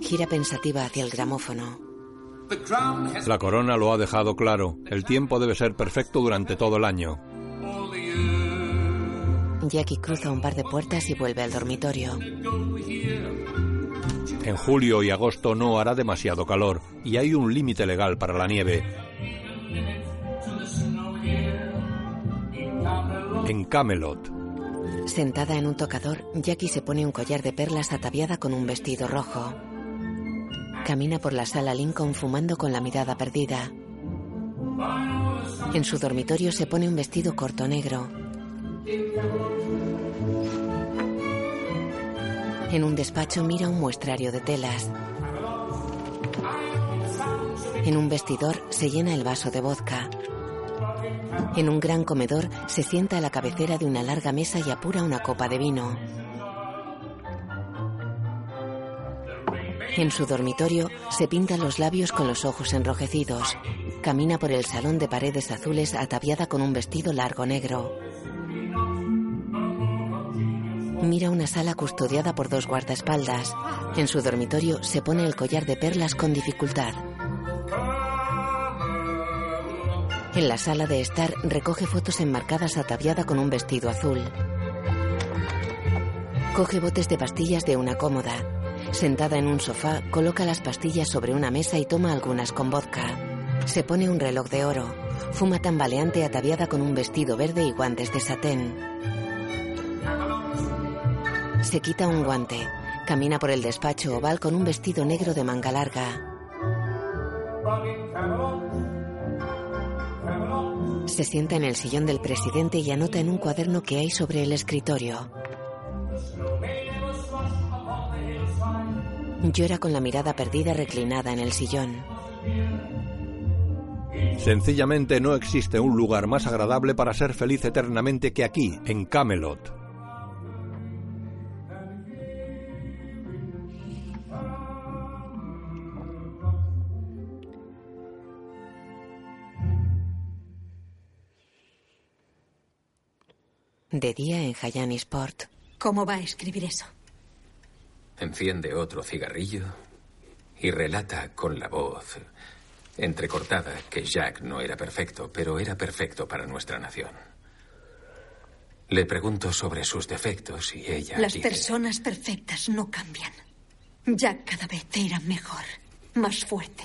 Gira pensativa hacia el gramófono. La corona lo ha dejado claro. El tiempo debe ser perfecto durante todo el año. Jackie cruza un par de puertas y vuelve al dormitorio. En julio y agosto no hará demasiado calor y hay un límite legal para la nieve. En Camelot, Sentada en un tocador, Jackie se pone un collar de perlas ataviada con un vestido rojo. Camina por la sala Lincoln fumando con la mirada perdida. En su dormitorio se pone un vestido corto negro. En un despacho mira un muestrario de telas. En un vestidor se llena el vaso de vodka. En un gran comedor se sienta a la cabecera de una larga mesa y apura una copa de vino. En su dormitorio se pinta los labios con los ojos enrojecidos. Camina por el salón de paredes azules ataviada con un vestido largo negro. Mira una sala custodiada por dos guardaespaldas. En su dormitorio se pone el collar de perlas con dificultad. En la sala de estar recoge fotos enmarcadas ataviada con un vestido azul. Coge botes de pastillas de una cómoda. Sentada en un sofá, coloca las pastillas sobre una mesa y toma algunas con vodka. Se pone un reloj de oro. Fuma tambaleante ataviada con un vestido verde y guantes de satén. Se quita un guante. Camina por el despacho oval con un vestido negro de manga larga. Se sienta en el sillón del presidente y anota en un cuaderno que hay sobre el escritorio. Llora con la mirada perdida reclinada en el sillón. Sencillamente no existe un lugar más agradable para ser feliz eternamente que aquí, en Camelot. De día en Sport. ¿Cómo va a escribir eso? Enciende otro cigarrillo y relata con la voz entrecortada que Jack no era perfecto, pero era perfecto para nuestra nación. Le pregunto sobre sus defectos y ella. Las dice, personas perfectas no cambian. Jack cada vez era mejor, más fuerte.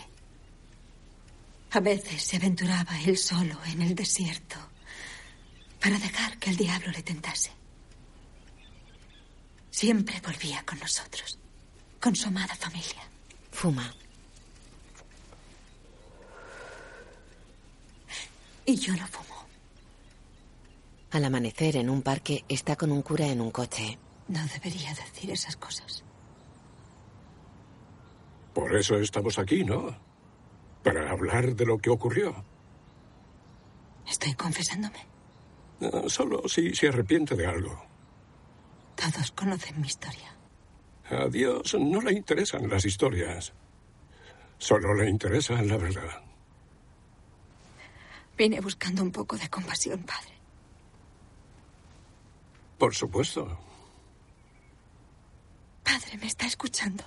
A veces se aventuraba él solo en el desierto para dejar que el diablo le tentase. Siempre volvía con nosotros, con su amada familia. Fuma. Y yo no fumo. Al amanecer en un parque está con un cura en un coche. No debería decir esas cosas. Por eso estamos aquí, ¿no? Para hablar de lo que ocurrió. Estoy confesándome. Ah, Solo si se arrepiente de algo. Todos conocen mi historia. A Dios no le interesan las historias. Solo le interesa la verdad. Vine buscando un poco de compasión, padre. Por supuesto. Padre, ¿me está escuchando?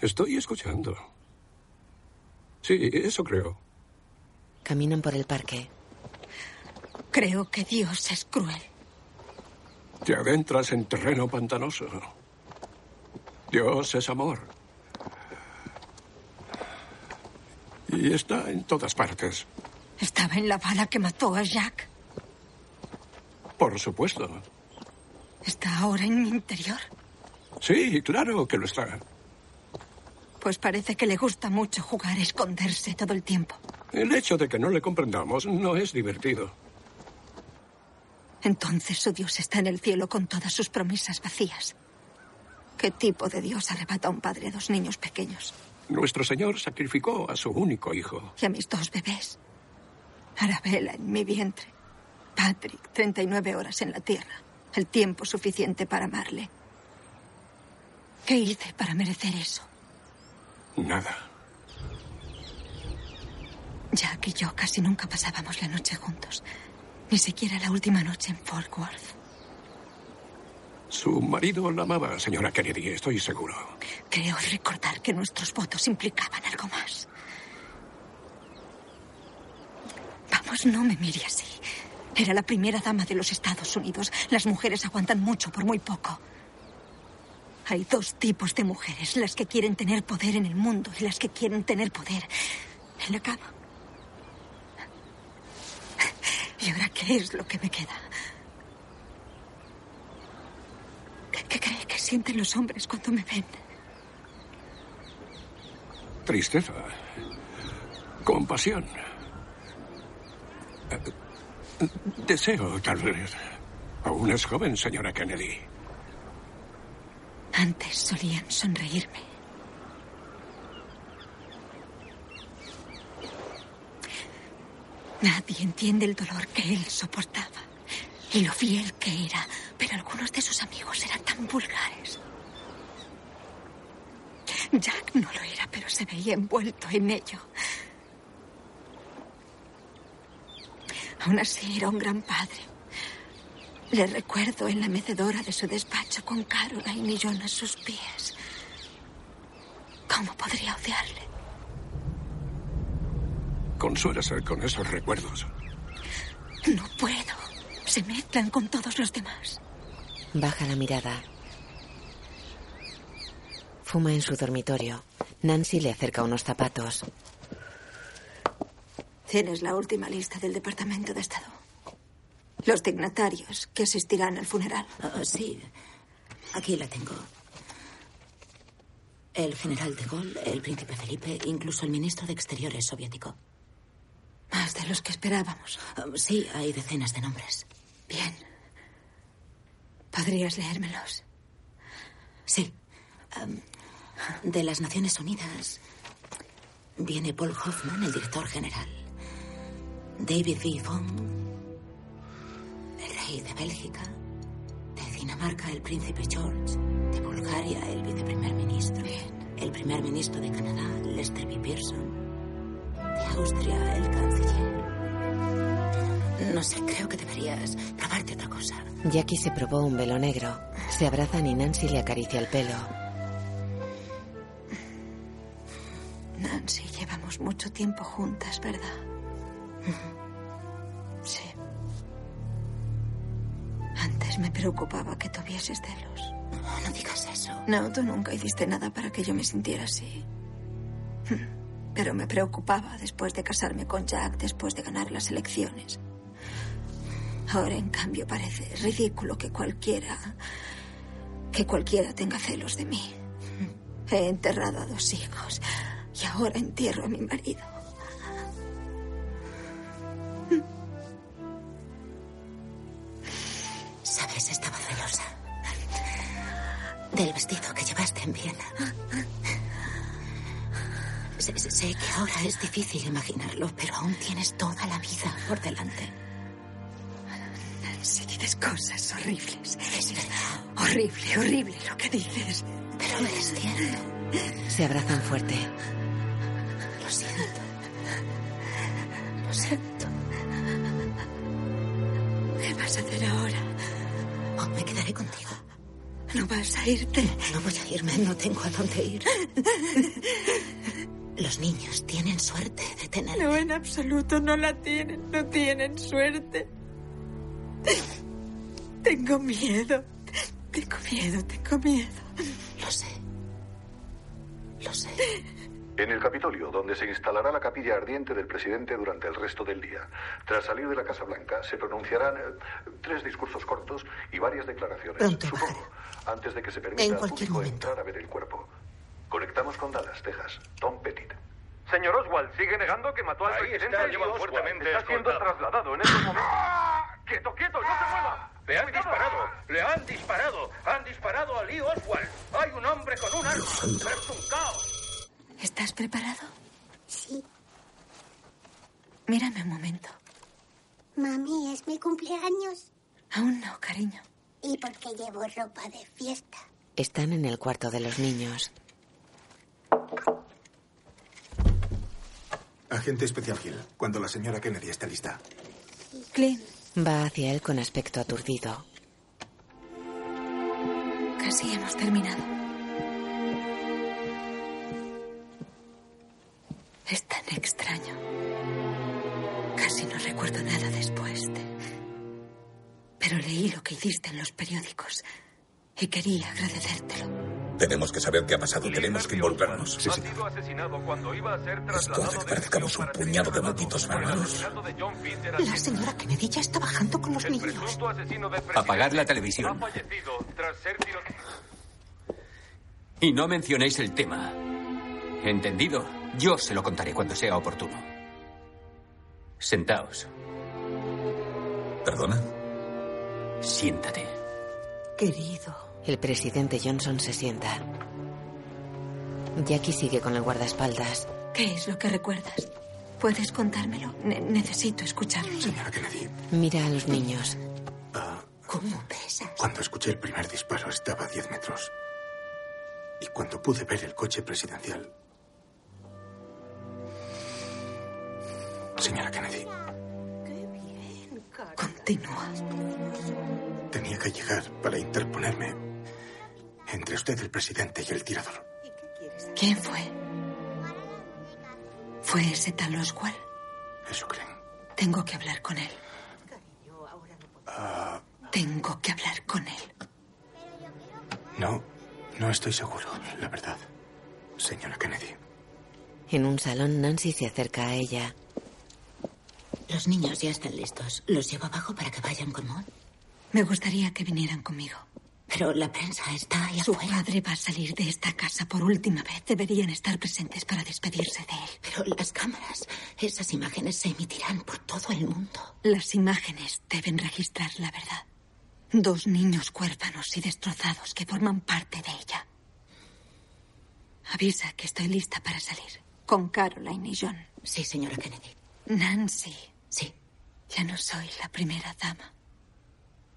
Estoy escuchando. Sí, eso creo. Caminan por el parque. Creo que Dios es cruel. Te adentras en terreno pantanoso. Dios es amor. Y está en todas partes. Estaba en la bala que mató a Jack. Por supuesto. Está ahora en mi interior. Sí, claro que lo está. Pues parece que le gusta mucho jugar a esconderse todo el tiempo. El hecho de que no le comprendamos no es divertido. Entonces su Dios está en el cielo con todas sus promesas vacías. ¿Qué tipo de Dios arrebata a un padre a dos niños pequeños? Nuestro Señor sacrificó a su único hijo. Y a mis dos bebés. Arabella en mi vientre. Patrick, 39 horas en la tierra. El tiempo suficiente para amarle. ¿Qué hice para merecer eso? Nada. Jack y yo casi nunca pasábamos la noche juntos. Ni siquiera la última noche en Fort Worth. Su marido la amaba, señora Kennedy, estoy seguro. Creo recordar que nuestros votos implicaban algo más. Vamos, no me mire así. Era la primera dama de los Estados Unidos. Las mujeres aguantan mucho por muy poco. Hay dos tipos de mujeres, las que quieren tener poder en el mundo y las que quieren tener poder en la cama. ¿Y ahora qué es lo que me queda? ¿Qué, qué cree que sienten los hombres cuando me ven? Tristeza. Compasión. Deseo, tal vez. Aún es joven, señora Kennedy. Antes solían sonreírme. Nadie entiende el dolor que él soportaba y lo fiel que era, pero algunos de sus amigos eran tan vulgares. Jack no lo era, pero se veía envuelto en ello. Aún así era un gran padre. Le recuerdo en la mecedora de su despacho con Caroline y John a sus pies. ¿Cómo podría odiarle? Consuélase con esos recuerdos. No puedo. Se mezclan con todos los demás. Baja la mirada. Fuma en su dormitorio. Nancy le acerca unos zapatos. Tienes la última lista del Departamento de Estado. Los dignatarios que asistirán al funeral. Ah, sí, aquí la tengo. El general de Gaulle, el príncipe Felipe, incluso el ministro de Exteriores soviético. Más de los que esperábamos. Ah, sí, hay decenas de nombres. Bien. ¿Podrías leérmelos? Sí. Am, de las Naciones Unidas viene Paul Hoffman, el director general. David V. Von, el rey de Bélgica. De Dinamarca, el príncipe George. De Bulgaria, el viceprimer ministro. El primer ministro de Canadá, Lester B. Pearson. De Austria, el canciller. No sé, creo que deberías probarte otra cosa. Jackie se probó un velo negro. Se abrazan y Nancy le acaricia el pelo. Nancy, llevamos mucho tiempo juntas, ¿verdad? Sí. Antes me preocupaba que tuvieses celos. No, no digas eso. No, tú nunca hiciste nada para que yo me sintiera así. Pero me preocupaba después de casarme con Jack, después de ganar las elecciones. Ahora, en cambio, parece ridículo que cualquiera. que cualquiera tenga celos de mí. He enterrado a dos hijos y ahora entierro a mi marido. Sabes, estaba celosa. Del vestido que llevaste en Viena. Sé, que ahora es difícil imaginarlo, pero aún tienes toda la vida por delante. Nancy, dices cosas horribles. Horrible, horrible lo que dices. Pero es cierto. Se abrazan fuerte. Lo siento. Lo siento. ¿Qué vas a hacer ahora? Oh, me quedaré contigo. ¿No vas a irte? No voy a irme, no tengo a dónde ir. Los niños tienen suerte de tener. No, en absoluto, no la tienen. No tienen suerte. Tengo miedo. Tengo miedo, tengo miedo. Lo sé. Lo sé. En el Capitolio, donde se instalará la capilla ardiente del presidente durante el resto del día. Tras salir de la Casa Blanca, se pronunciarán eh, tres discursos cortos y varias declaraciones. Pronto supongo, antes de que se permita En al cualquier público momento. entrar a ver el cuerpo. Conectamos con Dallas, Texas. Tom Pettit. Señor Oswald, sigue negando que mató al Ahí presidente. está, fuertemente Está siendo escoltado. trasladado en estos momentos. ¡Quieto, quieto! ¡No se mueva! Le han disparado, le han disparado, han disparado a Lee Oswald. Hay un hombre con un arma. Es un caos. ¿Estás preparado? Sí. Mírame un momento. Mami, es mi cumpleaños. Aún no, cariño. ¿Y por qué llevo ropa de fiesta? Están en el cuarto de los niños. Agente especial Hill, cuando la señora Kennedy esté lista. Clint, Va hacia él con aspecto aturdido. casi hemos terminado. Es tan extraño. Casi no recuerdo nada después de... Pero leí lo que hiciste en los periódicos y quería agradecértelo. Tenemos que saber qué ha pasado. Tenemos que involucrarnos. A ser Esto hace que parezcamos un puñado de malditos Peter La señora Kennedy ya está bajando con los niños. Apagad la Ha televisión. fallecido tras ser tiroteado. Y no mencionéis el tema. ¿Entendido? Yo se lo contaré cuando sea oportuno. Sentaos. ¿Perdona? Siéntate. Querido. El presidente Johnson se sienta. Jackie sigue con el guardaespaldas. ¿Qué es lo que recuerdas? ¿Puedes contármelo? Ne- necesito escucharlo. Señora Kennedy, Mira a los niños. ¿Cómo pesas? cuando escuché el primer disparo estaba a 10 metros. Y cuando pude ver el coche presidencial... Señora Kennedy, Continúa. tenía que llegar para interponerme entre usted, el presidente, y el tirador. ¿Quién fue? ¿Fue ese tal Oswald? Eso creen. Tengo que hablar con él. Ah, Tengo que hablar con él. No, no estoy seguro, la verdad, señora Kennedy. En un salón, Nancy se acerca a ella. Los niños ya están listos. ¿Los llevo abajo para que vayan con Maud? Me gustaría que vinieran conmigo. Pero la prensa está ahí Su afuera. padre va a salir de esta casa por última vez. Deberían estar presentes para despedirse de él. Pero las cámaras, esas imágenes se emitirán por todo el mundo. Las imágenes deben registrar la verdad. Dos niños huérfanos y destrozados que forman parte de ella. Avisa que estoy lista para salir. Con Caroline y John. Sí, señora Kennedy. Nancy. Sí. Ya no soy la primera dama.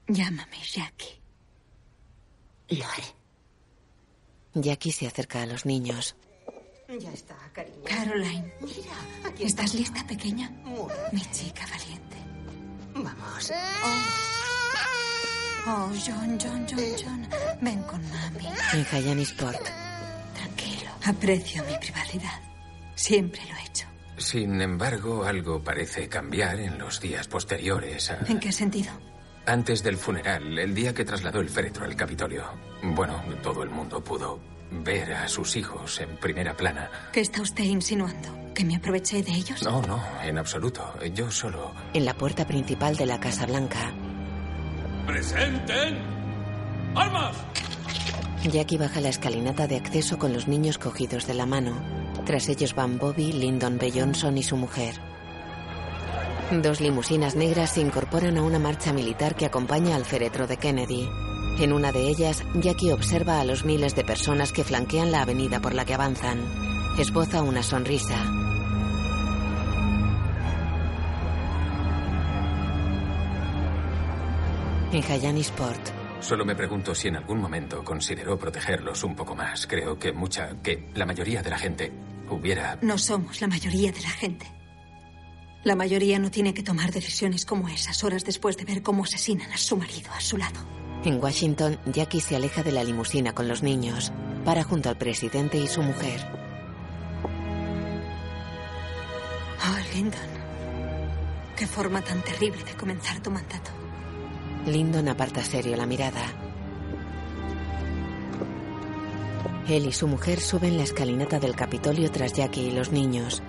Llámame Jackie. Lo haré. Jackie se acerca a los niños. Ya está, cariño. Caroline. Mira, aquí ¿Estás lista, pequeña? Mi chica valiente. Vamos. Oh, John, John, John, John. Ven con mami. En Hyannisport. Tranquilo. Aprecio mi privacidad. Siempre lo he hecho. Sin embargo, algo parece cambiar en los días posteriores a... ¿En qué sentido? Antes del funeral, el día que trasladó el féretro al Capitolio. Bueno, todo el mundo pudo ver a sus hijos en primera plana. ¿Qué está usted insinuando? ¿Que me aproveché de ellos? No, no, en absoluto. Yo solo... En la puerta principal de la Casa Blanca, ¡Presenten! ¡Armas! Jackie baja la escalinata de acceso con los niños cogidos de la mano. Tras ellos van Bobby, Lyndon B. Johnson y su mujer. Dos limusinas negras se incorporan a una marcha militar que acompaña al féretro de Kennedy. En una de ellas, Jackie observa a los miles de personas que flanquean la avenida por la que avanzan. Esboza una sonrisa. En Hyannisport, Solo me pregunto si en algún momento consideró protegerlos un poco más. Creo que mucha, que la mayoría de la gente hubiera... No somos la mayoría de la gente. La mayoría no tiene que tomar decisiones como esas horas después de ver cómo asesinan a su marido a su lado. En Washington, Jackie se aleja de la limusina con los niños. Para junto al presidente y su mujer. Oh, Lyndon. Qué forma tan terrible de comenzar tu mandato. Lyndon aparta serio la mirada. Él y su mujer suben la escalinata del Capitolio tras Jackie y los niños.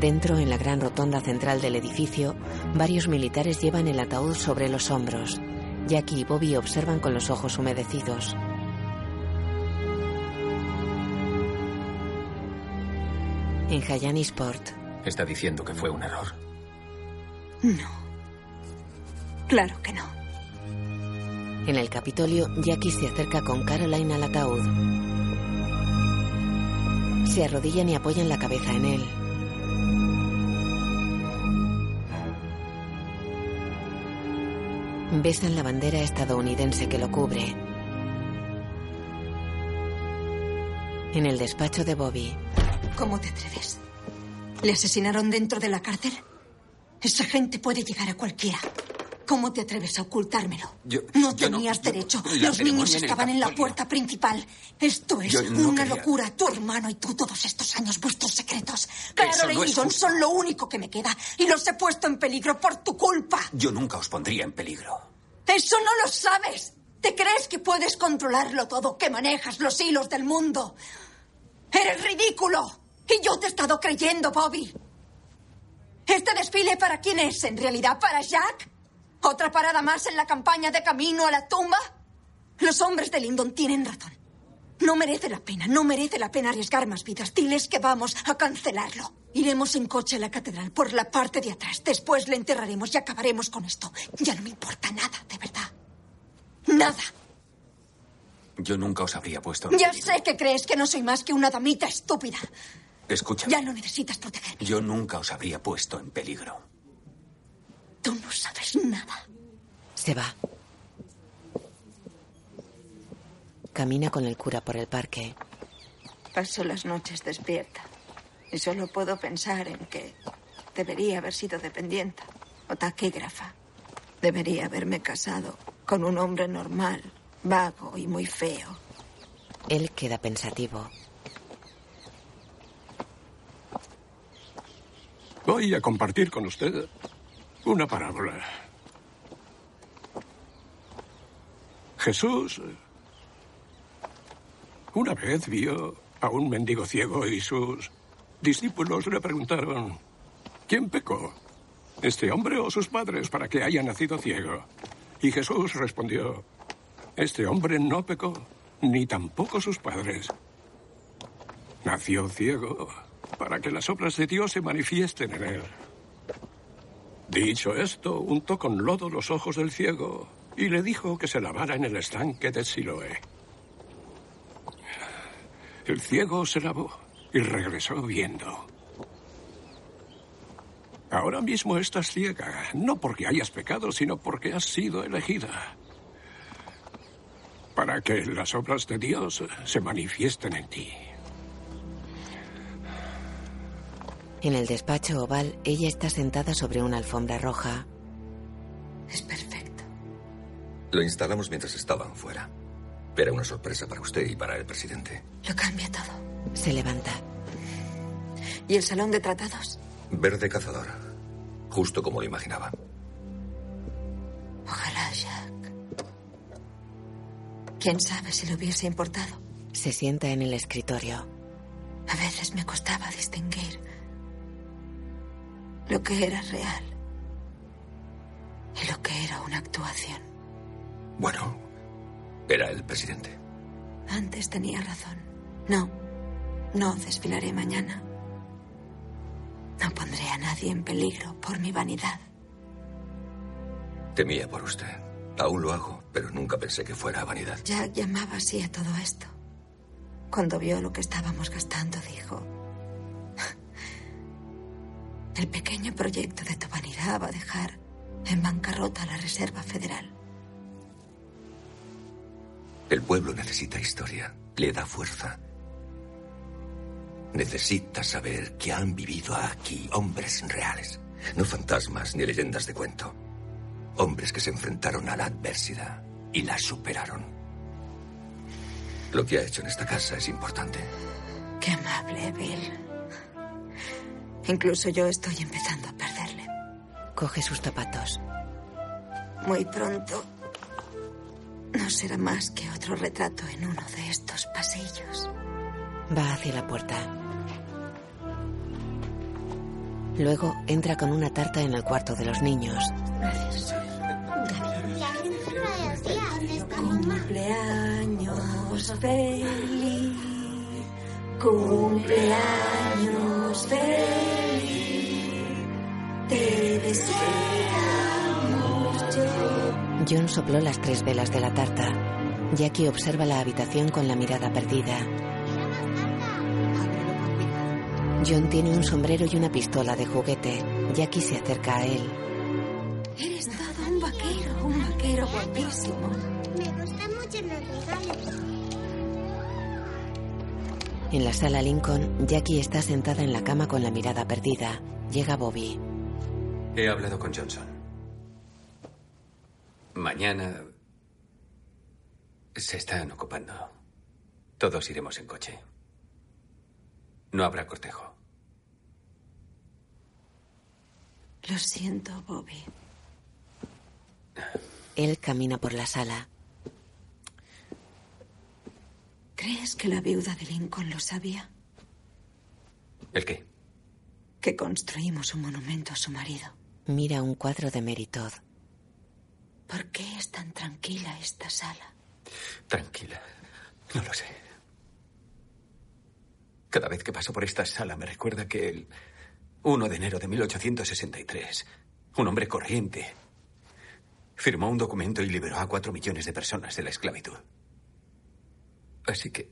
Dentro, en la gran rotonda central del edificio, varios militares llevan el ataúd sobre los hombros. Jackie y Bobby observan con los ojos humedecidos. En Hyannisport, Está diciendo que fue un error. No. Claro que no. en el Capitolio, Jackie se acerca con Caroline al ataúd. Se arrodillan y apoyan la cabeza en él. Besan la bandera estadounidense que lo cubre. En el despacho de Bobby, ¿Cómo te atreves? ¿Le asesinaron dentro de la cárcel? Esa gente puede llegar a cualquiera. ¿Cómo te atreves a ocultármelo? Yo, No yo tenías derecho. Los niños estaban en la puerta principal. Esto es no una quería- locura. Tu hermano y tú todos estos años, vuestros secretos. Caroline no y John son lo único que me queda. Y los he puesto en peligro por tu culpa. Yo nunca os pondría en peligro. Eso no lo sabes. ¿Te crees que puedes controlarlo todo? ¿Que manejas los hilos del mundo? ¡Eres ridículo! Y yo te he estado creyendo, Bobby. ¿Este desfile para quién es? ¿En realidad para Jack? ¿Otra parada más en la campaña de camino a la tumba? Los hombres de Lyndon tienen razón. No merece la pena, no merece la pena arriesgar más vidas. Diles que vamos a cancelarlo. Iremos en coche a la catedral por la parte de atrás. Después le enterraremos y acabaremos con esto. Ya no me importa nada, de verdad. Nada. Yo nunca os habría puesto en Ya sé que crees que no soy más que una damita estúpida. Escúchame. Ya no necesitas protegerme. Yo nunca os habría puesto en peligro. Tú no sabes nada. se va. Camina con el cura por el parque. Paso las noches despierta. Y solo puedo pensar en que debería haber sido dependienta o taquígrafa. Debería haberme casado con un hombre normal, vago y muy feo. Él queda pensativo. Voy a compartir con usted una parábola. Jesús Una vez vio a un mendigo ciego y sus discípulos le preguntaron, ¿quién pecó? ¿Este hombre o sus padres para que haya nacido ciego? Y Jesús respondió, este hombre no pecó, ni tampoco sus padres. Nació ciego para que las obras de Dios se manifiesten en él. Dicho esto, untó con lodo los ojos del ciego y le dijo que se lavara en el estanque de Siloé. El ciego se lavó y regresó viendo. Ahora mismo estás ciega, no porque hayas pecado, sino porque has sido elegida. Para que las obras de Dios se manifiesten en ti. En el despacho oval, ella está sentada sobre una alfombra roja. Es perfecto. Lo instalamos mientras estaban fuera. Era una sorpresa para usted y para el presidente. Lo cambia todo. Se levanta. ¿Y el salón de tratados? Verde cazador. Justo como lo imaginaba. Ojalá, Jack. ¿Quién sabe si le hubiese importado? Se sienta en el escritorio. A veces me costaba distinguir lo que era real y lo que era una actuación. Bueno, era el presidente. Antes tenía razón. No, no desfilaré mañana. No pondré a nadie en peligro por mi vanidad. Temía por usted. Aún lo hago, pero nunca pensé que fuera vanidad. Jack llamaba así a todo esto. Cuando vio lo que estábamos gastando, dijo, el pequeño proyecto de vanidad va a dejar en bancarrota a la Reserva Federal. El pueblo necesita historia, le da fuerza. Necesita saber que han vivido aquí hombres reales, no fantasmas ni leyendas de cuento. Hombres que se enfrentaron a la adversidad y la superaron. Lo que ha hecho en esta casa es importante. Qué amable, Bill. Incluso yo estoy empezando a perderle. Coge sus zapatos. Muy pronto no será más que otro retrato en uno de estos pasillos. Va hacia la puerta. Luego entra con una tarta en el cuarto de los niños. Cumpleaños feliz. Cumpleaños feliz. Te deseamos yo. John sopló las tres velas de la tarta. Jackie observa la habitación con la mirada perdida. John tiene un sombrero y una pistola de juguete. Jackie se acerca a él. Eres todo un vaquero, un vaquero guapísimo. Me gustan mucho los regalos. En la sala Lincoln, Jackie está sentada en la cama con la mirada perdida. Llega Bobby. He hablado con Johnson. Mañana se están ocupando. Todos iremos en coche. No habrá cortejo. Lo siento, Bobby. Él camina por la sala. ¿Crees que la viuda de Lincoln lo sabía? ¿El qué? Que construimos un monumento a su marido. Mira un cuadro de Meritod. ¿Por qué es tan tranquila esta sala? Tranquila. No lo sé. Cada vez que paso por esta sala me recuerda que el 1 de enero de 1863, un hombre corriente firmó un documento y liberó a cuatro millones de personas de la esclavitud. Así que...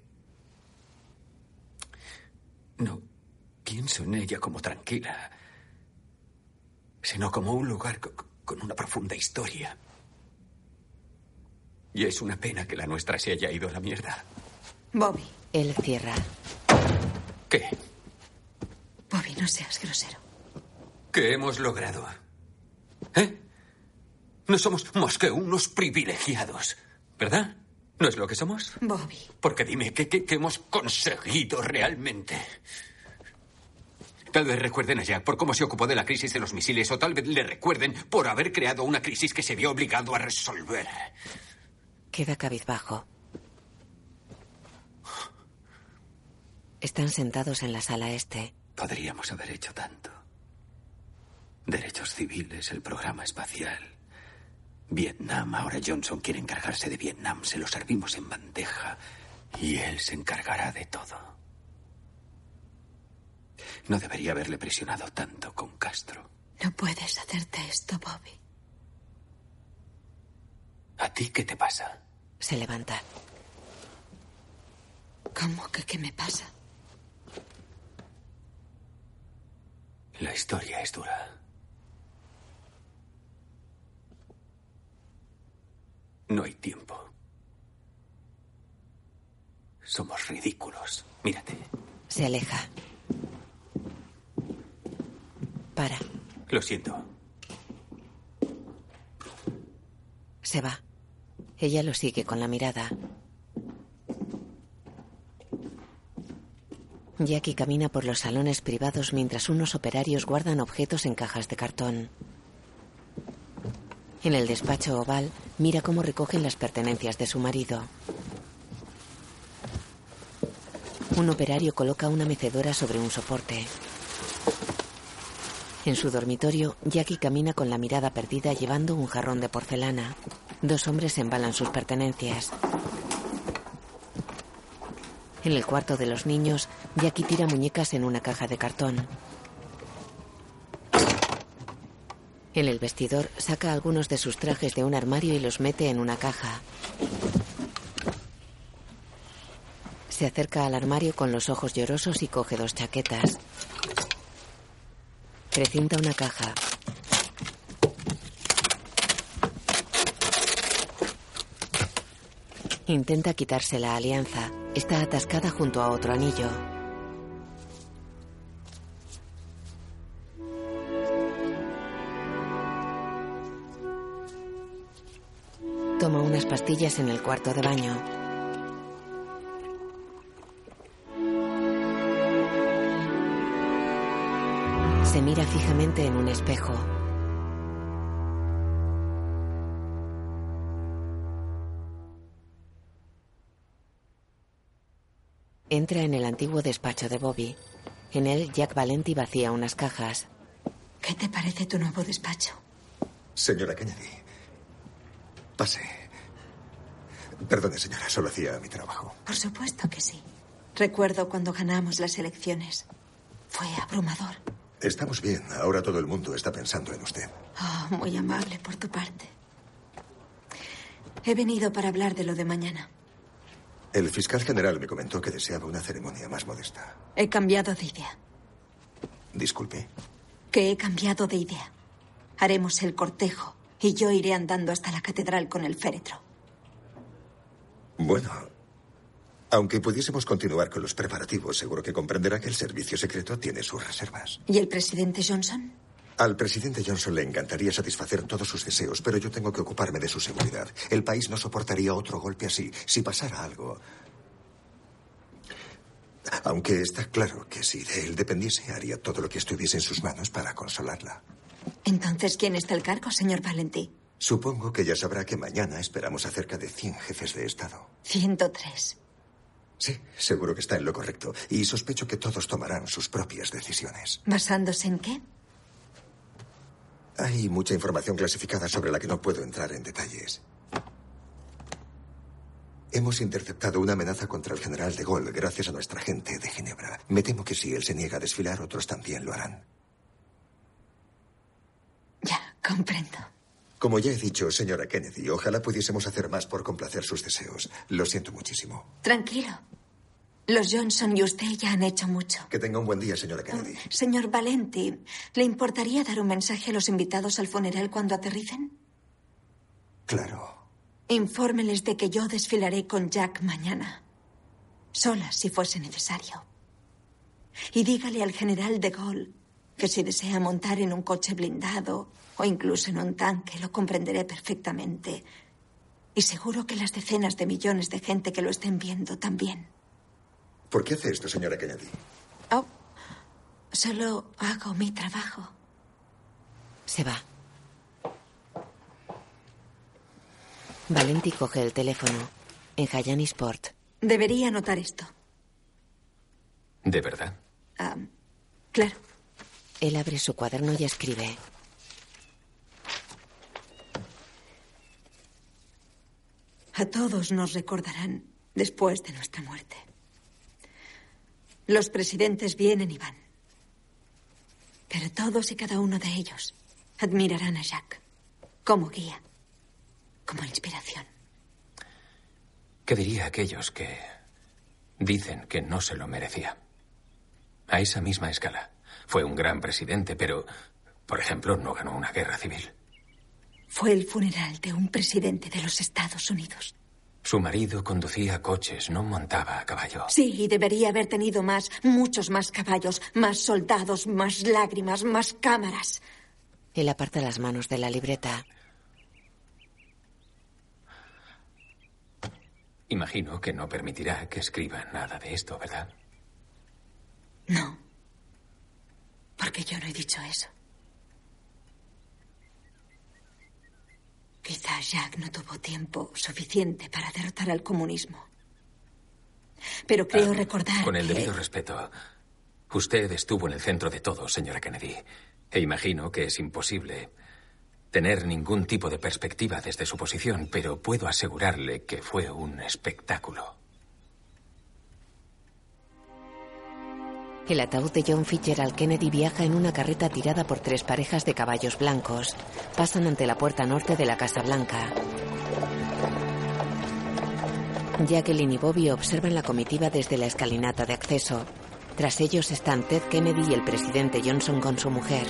No pienso en ella como tranquila, sino como un lugar co- con una profunda historia. Y es una pena que la nuestra se haya ido a la mierda. Bobby, Él cierra. ¿Qué? Bobby, no seas grosero. ¿Qué hemos logrado? ¿Eh? No somos más que unos privilegiados, ¿verdad? ¿No es lo que somos? Bobby, Porque dime, ¿qué, qué- qué hemos conseguido realmente? Tal vez recuerden a Jack por cómo se ocupó de la crisis de los misiles, o tal vez le recuerden por haber creado una crisis que se vio obligado a resolver. Queda cabizbajo. Están sentados en la sala este. Podríamos haber hecho tanto. Derechos civiles, el programa espacial. Vietnam, ahora Johnson quiere encargarse de Vietnam. Se lo servimos en bandeja y él se encargará de todo. No debería haberle presionado tanto con Castro. No puedes hacerte esto, Bobby. ¿A ti qué te pasa? Se levanta. ¿Cómo que qué me pasa? La historia es dura. No hay tiempo. Somos ridículos. Mírate. Se aleja. Para. Lo siento. Se va. Ella lo sigue con la mirada. Jackie camina por los salones privados mientras unos operarios guardan objetos en cajas de cartón. En el despacho oval, mira cómo recogen las pertenencias de su marido. Un operario coloca una mecedora sobre un soporte. En su dormitorio, Jackie camina con la mirada perdida llevando un jarrón de porcelana. Dos hombres embalan sus pertenencias. En el cuarto de los niños, Jackie tira muñecas en una caja de cartón. En el vestidor, saca algunos de sus trajes de un armario y los mete en una caja. Se acerca al armario con los ojos llorosos y coge dos chaquetas. Precinta una caja. Intenta quitarse la alianza. Está atascada junto a otro anillo. Toma unas pastillas en el cuarto de baño. Se mira fijamente en un espejo. Entra en el antiguo despacho de Bobby. En él, Jack Valenti vacía unas cajas. ¿Qué te parece tu nuevo despacho? Señora Kennedy, pase. Perdone, señora, solo hacía mi trabajo. Por supuesto que sí. Recuerdo cuando ganamos las elecciones. Fue abrumador. Estamos bien. Ahora todo el mundo está pensando en usted. Oh, muy amable por tu parte. He venido para hablar de lo de mañana. El fiscal general me comentó que deseaba una ceremonia más modesta. He cambiado de idea. Disculpe. Que he cambiado de idea. Haremos el cortejo y yo iré andando hasta la catedral con el féretro. Bueno, aunque pudiésemos continuar con los preparativos, seguro que comprenderá que el servicio secreto tiene sus reservas. ¿Y el presidente Johnson? Al presidente Johnson le encantaría satisfacer todos sus deseos, pero yo tengo que ocuparme de su seguridad. El país no soportaría otro golpe así. Si pasara algo. Aunque está claro que si de él dependiese, haría todo lo que estuviese en sus manos para consolarla. Entonces, ¿quién está al cargo, señor Valentí? Supongo que ya sabrá que mañana esperamos a cerca de 100 jefes de Estado. 103. Sí, seguro que está en lo correcto. Y sospecho que todos tomarán sus propias decisiones. ¿Basándose en qué? Hay mucha información clasificada sobre la que no puedo entrar en detalles. Hemos interceptado una amenaza contra el general de Gaulle gracias a nuestra gente de Ginebra. Me temo que si él se niega a desfilar, otros también lo harán. Ya, comprendo. Como ya he dicho, señora Kennedy, ojalá pudiésemos hacer más por complacer sus deseos. Lo siento muchísimo. Tranquilo. Los Johnson y usted ya han hecho mucho. Que tenga un buen día, señora Kennedy. Señor Valenti, ¿le importaría dar un mensaje a los invitados al funeral cuando aterricen? Claro. Infórmeles de que yo desfilaré con Jack mañana. Sola, si fuese necesario. Y dígale al general de Gaulle que si desea montar en un coche blindado o incluso en un tanque, lo comprenderé perfectamente. Y seguro que las decenas de millones de gente que lo estén viendo también. ¿Por qué hace esto, señora Kennedy? Oh, solo hago mi trabajo. Se va. Valenti coge el teléfono. En Hayani Sport. Debería anotar esto. ¿De verdad? Ah, claro. Él abre su cuaderno y escribe. A todos nos recordarán después de nuestra muerte. Los presidentes vienen y van. Pero todos y cada uno de ellos admirarán a Jacques como guía, como inspiración. ¿Qué diría aquellos que dicen que no se lo merecía? A esa misma escala. Fue un gran presidente, pero, por ejemplo, no ganó una guerra civil. Fue el funeral de un presidente de los Estados Unidos. Su marido conducía coches, no montaba a caballo. Sí, y debería haber tenido más, muchos más caballos, más soldados, más lágrimas, más cámaras. Él aparta las manos de la libreta. Imagino que no permitirá que escriba nada de esto, ¿verdad? No. Porque yo no he dicho eso. Quizá Jacques no tuvo tiempo suficiente para derrotar al comunismo. Pero creo Ah, recordar Con el que- debido respeto, usted estuvo en el centro de todo, señora Kennedy. E imagino que es imposible tener ningún tipo de perspectiva desde su posición, pero puedo asegurarle que fue un espectáculo. El ataúd de John Fitzgerald Kennedy viaja en una carreta tirada por tres parejas de caballos blancos. Pasan ante la puerta norte de la Casa Blanca. Jacqueline y Bobby observan la comitiva desde la escalinata de acceso. Tras ellos están Ted Kennedy y el presidente Johnson con su mujer.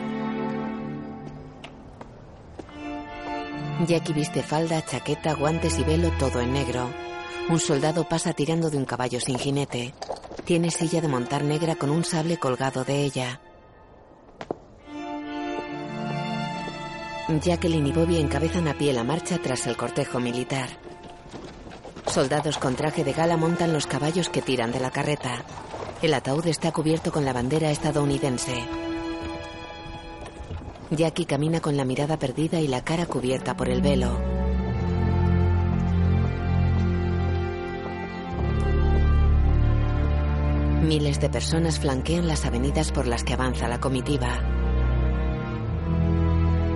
Jackie viste falda, chaqueta, guantes y velo, todo en negro. Un soldado pasa tirando de un caballo sin jinete. Tiene silla de montar negra con un sable colgado de ella. Jacqueline y Bobby encabezan a pie la marcha tras el cortejo militar. Soldados con traje de gala montan los caballos que tiran de la carreta. El ataúd está cubierto con la bandera estadounidense. Jackie camina con la mirada perdida y la cara cubierta por el velo. Miles de personas flanquean las avenidas por las que avanza la comitiva.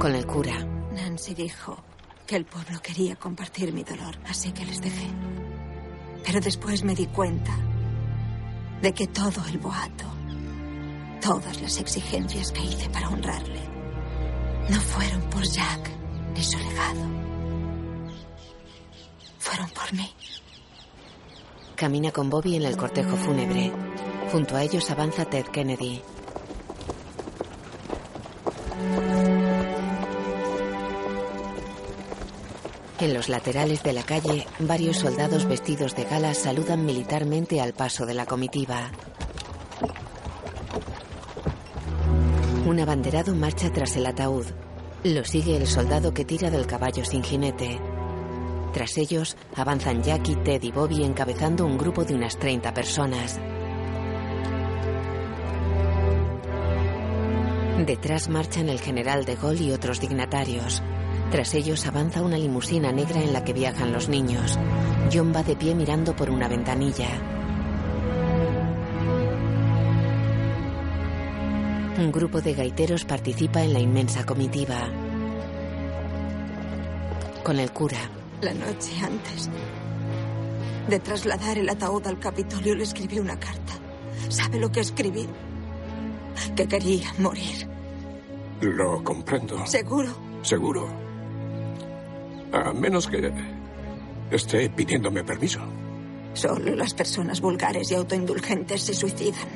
Con el cura, Nancy dijo que el pueblo quería compartir mi dolor, así que les dejé. Pero después me di cuenta de que todo el boato, todas las exigencias que hice para honrarle, no fueron por Jack ni su legado. Fueron por mí. camina con Bobby en el cortejo fúnebre. Junto a ellos avanza Ted Kennedy. En los laterales de la calle, varios soldados vestidos de gala saludan militarmente al paso de la comitiva. Un abanderado marcha tras el ataúd. Lo sigue el soldado que tira del caballo sin jinete. Tras ellos, avanzan Jackie, Ted y Bobby encabezando un grupo de unas 30 personas. Detrás marchan el general de Gaulle y otros dignatarios. Tras ellos avanza una limusina negra en la que viajan los niños. John va de pie mirando por una ventanilla. Un grupo de gaiteros participa en la inmensa comitiva. Con el cura, La noche antes de trasladar el ataúd al Capitolio le escribí una carta. ¿Sabe lo que escribí? Que quería morir. Lo comprendo. ¿Seguro? Seguro. A menos que esté pidiéndome permiso. Solo las personas vulgares y autoindulgentes se suicidan.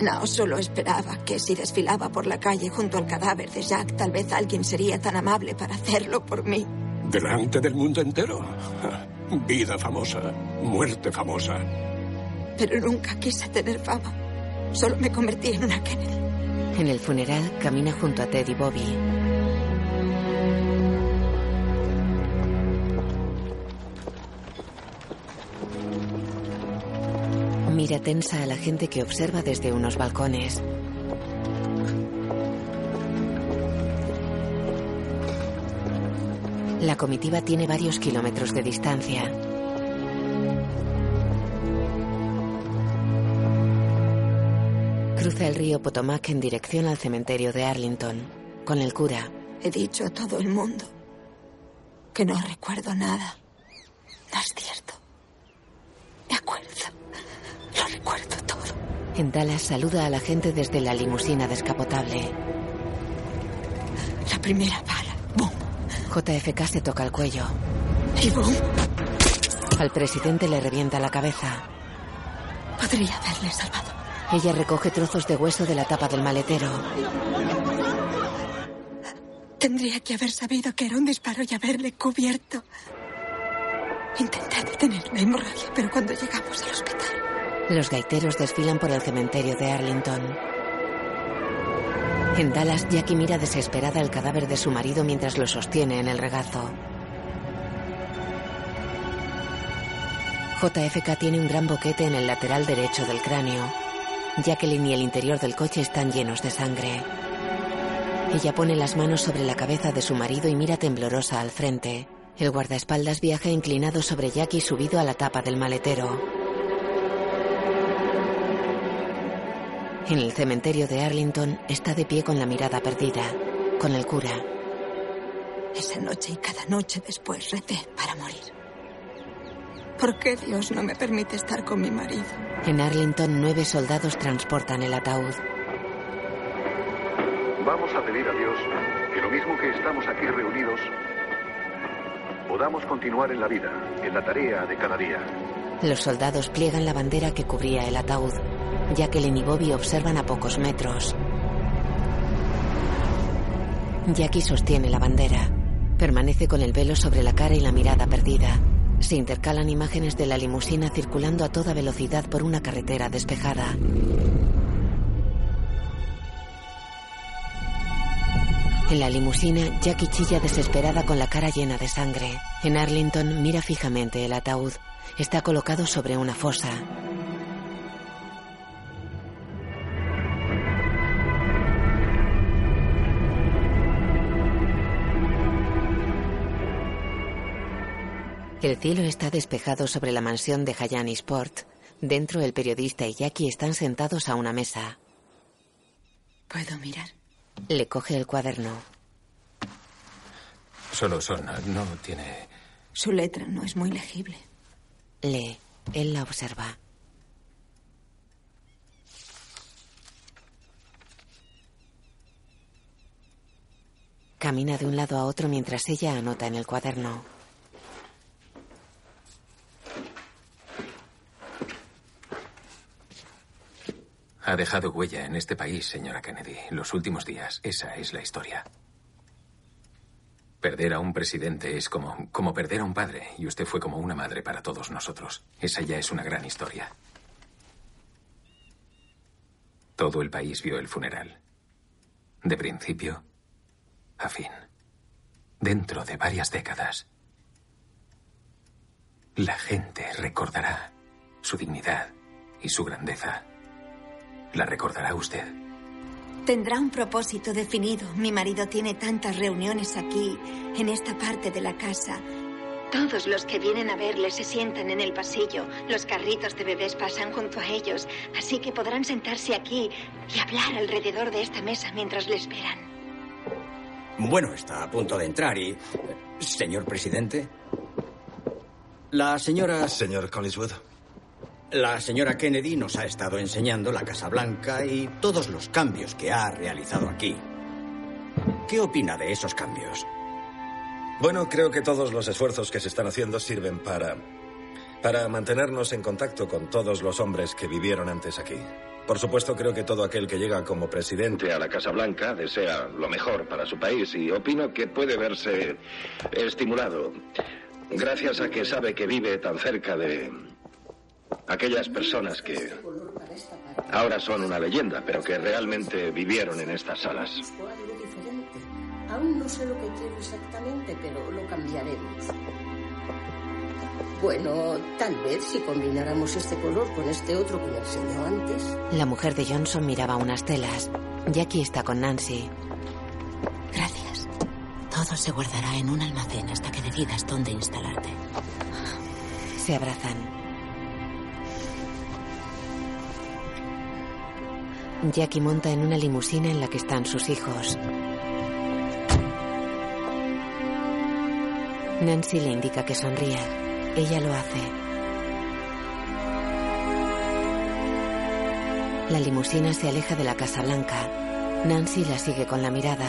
No, solo esperaba que si desfilaba por la calle junto al cadáver de Jack, tal vez alguien sería tan amable para hacerlo por mí. Delante del mundo entero. Vida famosa, muerte famosa. Pero nunca quise tener fama. Solo me convertí en una Kennedy. en el funeral, camina junto a Ted y Bobby. Mira tensa a la gente que observa desde unos balcones. La comitiva tiene varios kilómetros de distancia. Cruza el río Potomac en dirección al cementerio de Arlington, con el cura. He dicho a todo el mundo que no recuerdo nada. No es cierto. Me acuerdo. Lo recuerdo todo. En Dallas saluda a la gente desde la limusina descapotable. La primera bala. ¡Bum! JFK se toca el cuello. Y boom. Al presidente le revienta la cabeza. Podría haberle salvado. Ella recoge trozos de hueso de la tapa del maletero. Tendría que haber sabido que era un disparo y haberle cubierto. Intenté detener la hemorragia, pero cuando llegamos al hospital. Los gaiteros desfilan por el cementerio de Arlington. En Dallas, Jackie mira desesperada el cadáver de su marido mientras lo sostiene en el regazo. JFK tiene un gran boquete en el lateral derecho del cráneo. Jacqueline y el interior del coche están llenos de sangre. Ella pone las manos sobre la cabeza de su marido y mira temblorosa al frente. El guardaespaldas viaja inclinado sobre Jackie subido a la tapa del maletero. En el cementerio de Arlington está de pie con la mirada perdida, con el cura. Esa noche y cada noche después recé para morir. ¿Por qué Dios no me permite estar con mi marido? En Arlington, nueve soldados transportan el ataúd. Vamos a pedir a Dios que lo mismo que estamos aquí reunidos, podamos continuar en la vida, en la tarea de cada día. Los soldados pliegan la bandera que cubría el ataúd. Jacqueline y Bobby observan a pocos metros. Jackie sostiene la bandera. Permanece con el velo sobre la cara y la mirada perdida. Se intercalan imágenes de la limusina circulando a toda velocidad por una carretera despejada. En la limusina, Jackie chilla desesperada con la cara llena de sangre. En Arlington mira fijamente el ataúd. Está colocado sobre una fosa. El cielo está despejado sobre la mansión de Hayani Sport. Dentro, el periodista y Jackie están sentados a una mesa. ¿Puedo mirar? Le coge el cuaderno. Solo son. No tiene. Su letra no es muy legible. Lee. Él la observa. Camina de un lado a otro mientras ella anota en el cuaderno. Ha dejado huella en este país, señora Kennedy. Los últimos días. Esa es la historia. Perder a un presidente es como, como perder a un padre, y usted fue como una madre para todos nosotros. Esa ya es una gran historia. Todo el país vio el funeral. De principio a fin. Dentro de varias décadas, la gente recordará su dignidad y su grandeza. La recordará usted. Tendrá un propósito definido. Mi marido tiene tantas reuniones aquí, en esta parte de la casa. Todos los que vienen a verle se sientan en el pasillo. Los carritos de bebés pasan junto a ellos. Así que podrán sentarse aquí y hablar alrededor de esta mesa mientras le esperan. Bueno, está a punto de entrar y... Señor presidente. La señora... Señor Collinswood. La señora Kennedy nos ha estado enseñando la Casa Blanca y todos los cambios que ha realizado aquí. ¿Qué opina de esos cambios? Bueno, creo que todos los esfuerzos que se están haciendo sirven para. para mantenernos en contacto con todos los hombres que vivieron antes aquí. Por supuesto, creo que todo aquel que llega como presidente a la Casa Blanca desea lo mejor para su país y opino que puede verse estimulado gracias a que sabe que vive tan cerca de aquellas personas que ahora son una leyenda, pero que realmente vivieron en estas salas. Aún no sé lo que quiero exactamente, pero lo cambiaremos. Bueno, tal vez si combináramos este color con este otro que me enseñó antes. La mujer de Johnson miraba unas telas. Jackie está con Nancy. Gracias. Todo se guardará en un almacén hasta que decidas dónde instalarte. Se abrazan. Jackie monta en una limusina en la que están sus hijos. Nancy le indica que sonría. Ella lo hace. La limusina se aleja de la Casa Blanca. Nancy la sigue con la mirada.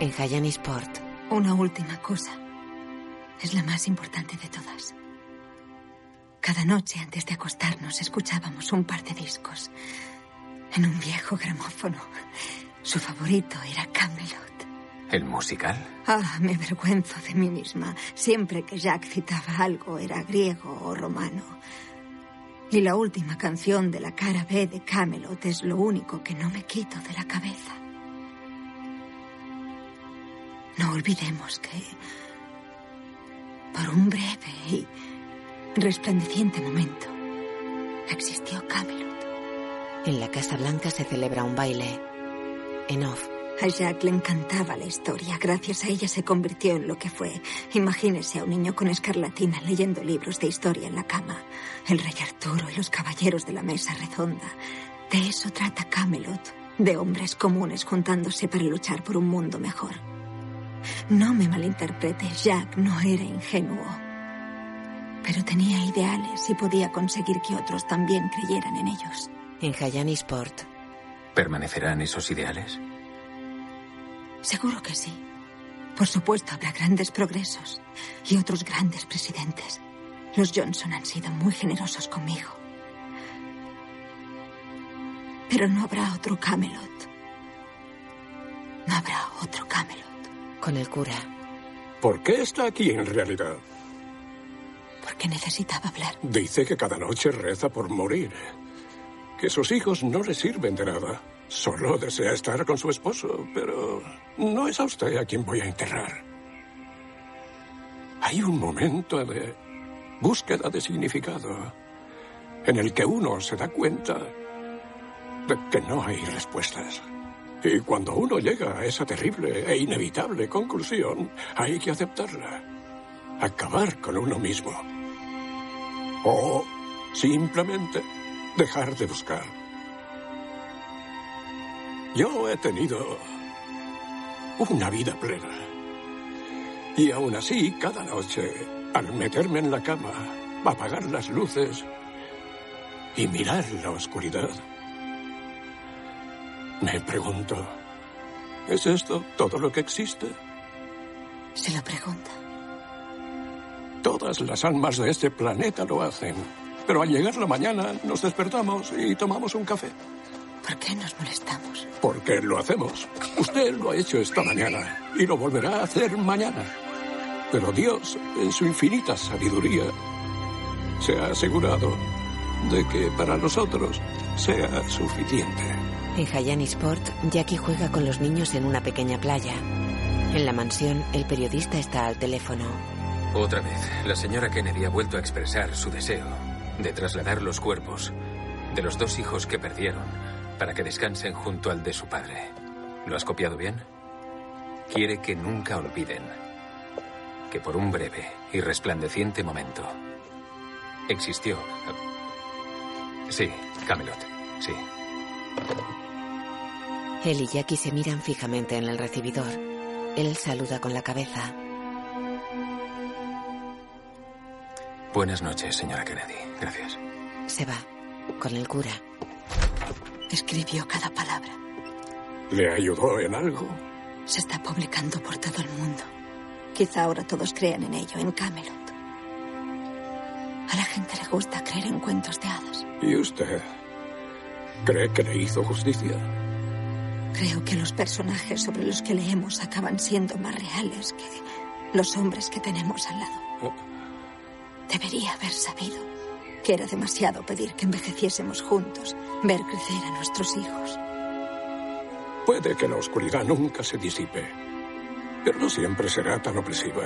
En Sport. Una última cosa. Es la más importante de todas. Cada noche antes de acostarnos escuchábamos un par de discos en un viejo gramófono. Su favorito era Camelot. ¿El musical? Ah, me avergüenzo de mí misma. Siempre que Jack citaba algo era griego o romano. Y la última canción de la cara B de Camelot es lo único que no me quito de la cabeza. No olvidemos que por un breve y resplandeciente momento existió Camelot. En la Casa Blanca se celebra un baile. En off. A Jack le encantaba la historia. Gracias a ella se convirtió en lo que fue. Imagínese a un niño con escarlatina leyendo libros de historia en la cama. El rey Arturo y los caballeros de la mesa redonda. De eso trata Camelot. De hombres comunes juntándose para luchar por un mundo mejor. No me malinterprete, Jack no era ingenuo. Pero tenía ideales y podía conseguir que otros también creyeran en ellos. En Sport. ¿Permanecerán esos ideales? Seguro que sí. Por supuesto, habrá grandes progresos y otros grandes presidentes. Los Johnson han sido muy generosos conmigo. Pero no habrá otro Camelot. No habrá otro Camelot. Con el cura. ¿Por qué está aquí en realidad? Porque necesitaba hablar. Dice que cada noche reza por morir. Que sus hijos no le sirven de nada. Solo desea estar con su esposo, pero no es a usted a quien voy a enterrar. Hay un momento de búsqueda de significado en el que uno se da cuenta de que no hay respuestas. Y cuando uno llega a esa terrible e inevitable conclusión, hay que aceptarla. Acabar con uno mismo. O simplemente dejar de buscar. Yo he tenido una vida plena. Y aún así, cada noche, al meterme en la cama, apagar las luces y mirar la oscuridad, me pregunto, ¿es esto todo lo que existe? Se lo pregunta. Todas las almas de este planeta lo hacen. Pero al llegar la mañana nos despertamos y tomamos un café. ¿Por qué nos molestamos? Porque lo hacemos. Usted lo ha hecho esta mañana y lo volverá a hacer mañana. Pero Dios, en su infinita sabiduría, se ha asegurado de que para nosotros sea suficiente. En Sport, Jackie juega con los niños en una pequeña playa. En la mansión, el periodista está al teléfono. Otra vez, la señora Kennedy ha vuelto a expresar su deseo de trasladar los cuerpos de los dos hijos que perdieron para que descansen junto al de su padre. ¿Lo has copiado bien? Quiere que nunca olviden que por un breve y resplandeciente momento existió. Sí, Camelot, sí. Él y Jackie se miran fijamente en el recibidor. Él saluda con la cabeza. Buenas noches, señora Kennedy. Gracias. Se va, con el cura. Escribió cada palabra. ¿Le ayudó en algo? Se está publicando por todo el mundo. Quizá ahora todos crean en ello, en Camelot. A la gente le gusta creer en cuentos de hadas. ¿Y usted? ¿Cree que le hizo justicia? Creo que los personajes sobre los que leemos acaban siendo más reales que los hombres que tenemos al lado. Oh. Debería haber sabido que era demasiado pedir que envejeciésemos juntos, ver crecer a nuestros hijos. Puede que la oscuridad nunca se disipe, pero no siempre será tan opresiva.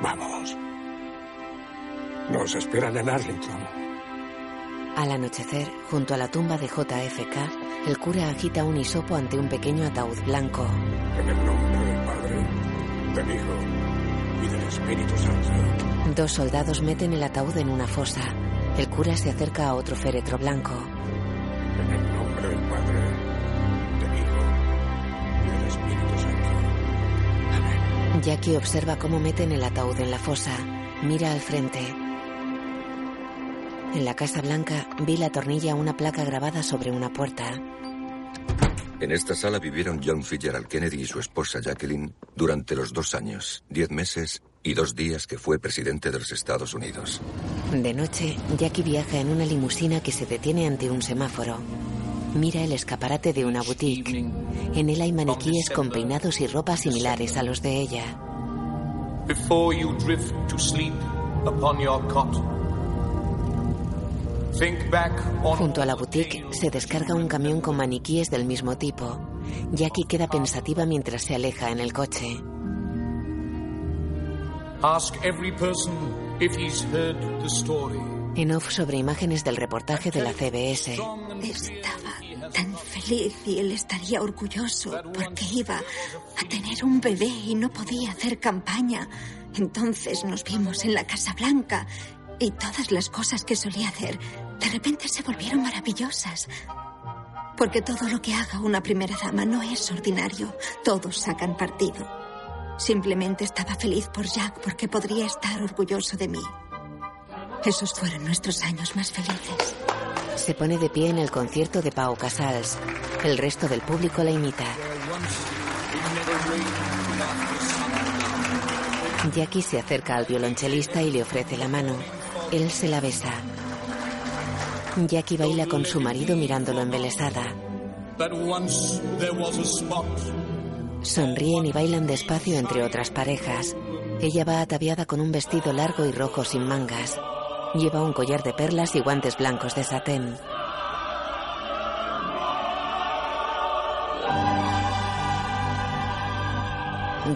Vamos. Nos esperan en Arlington. Al anochecer, junto a la tumba de JFK, el cura agita un hisopo ante un pequeño ataúd blanco. En el nombre del Padre, del Hijo Espíritu Santo. Dos soldados meten el ataúd en una fosa. El cura se acerca a otro féretro blanco. En el nombre del Padre, del Hijo y del Espíritu Santo. Jackie observa cómo meten el ataúd en la fosa. Mira al frente. En la Casa Blanca, Bill atornilla una placa grabada sobre una puerta. En esta sala vivieron John Fitzgerald Kennedy y su esposa Jacqueline durante los dos años, diez meses y dos días que fue presidente de los Estados Unidos. De noche, Jackie viaja en una limusina que se detiene ante un semáforo. Mira el escaparate de una boutique. En él hay maniquíes con peinados y ropas similares a los de ella. Before you drift to sleep upon your cot, think back on Junto a la boutique se descarga un camión con maniquíes del mismo tipo. Jackie queda pensativa mientras se aleja en el coche. Ask every person if he's heard the story. En off sobre imágenes del reportaje de la CBS. Estaba tan feliz y él estaría orgulloso porque iba a tener un bebé y no podía hacer campaña. Entonces nos vimos en la Casa Blanca y todas las cosas que solía hacer de repente se volvieron maravillosas. Porque todo lo que haga una primera dama no es ordinario. Todos sacan partido. Simplemente estaba feliz por Jack porque podría estar orgulloso de mí. Esos fueron nuestros años más felices. Se pone de pie en el concierto de Pau Casals. El resto del público la imita. Jackie se acerca al violonchelista y le ofrece la mano. Él se la besa. Jackie baila con su marido mirándolo embelesada. Sonríen y bailan despacio entre otras parejas. Ella va ataviada con un vestido largo y rojo sin mangas. Lleva un collar de perlas y guantes blancos de satén.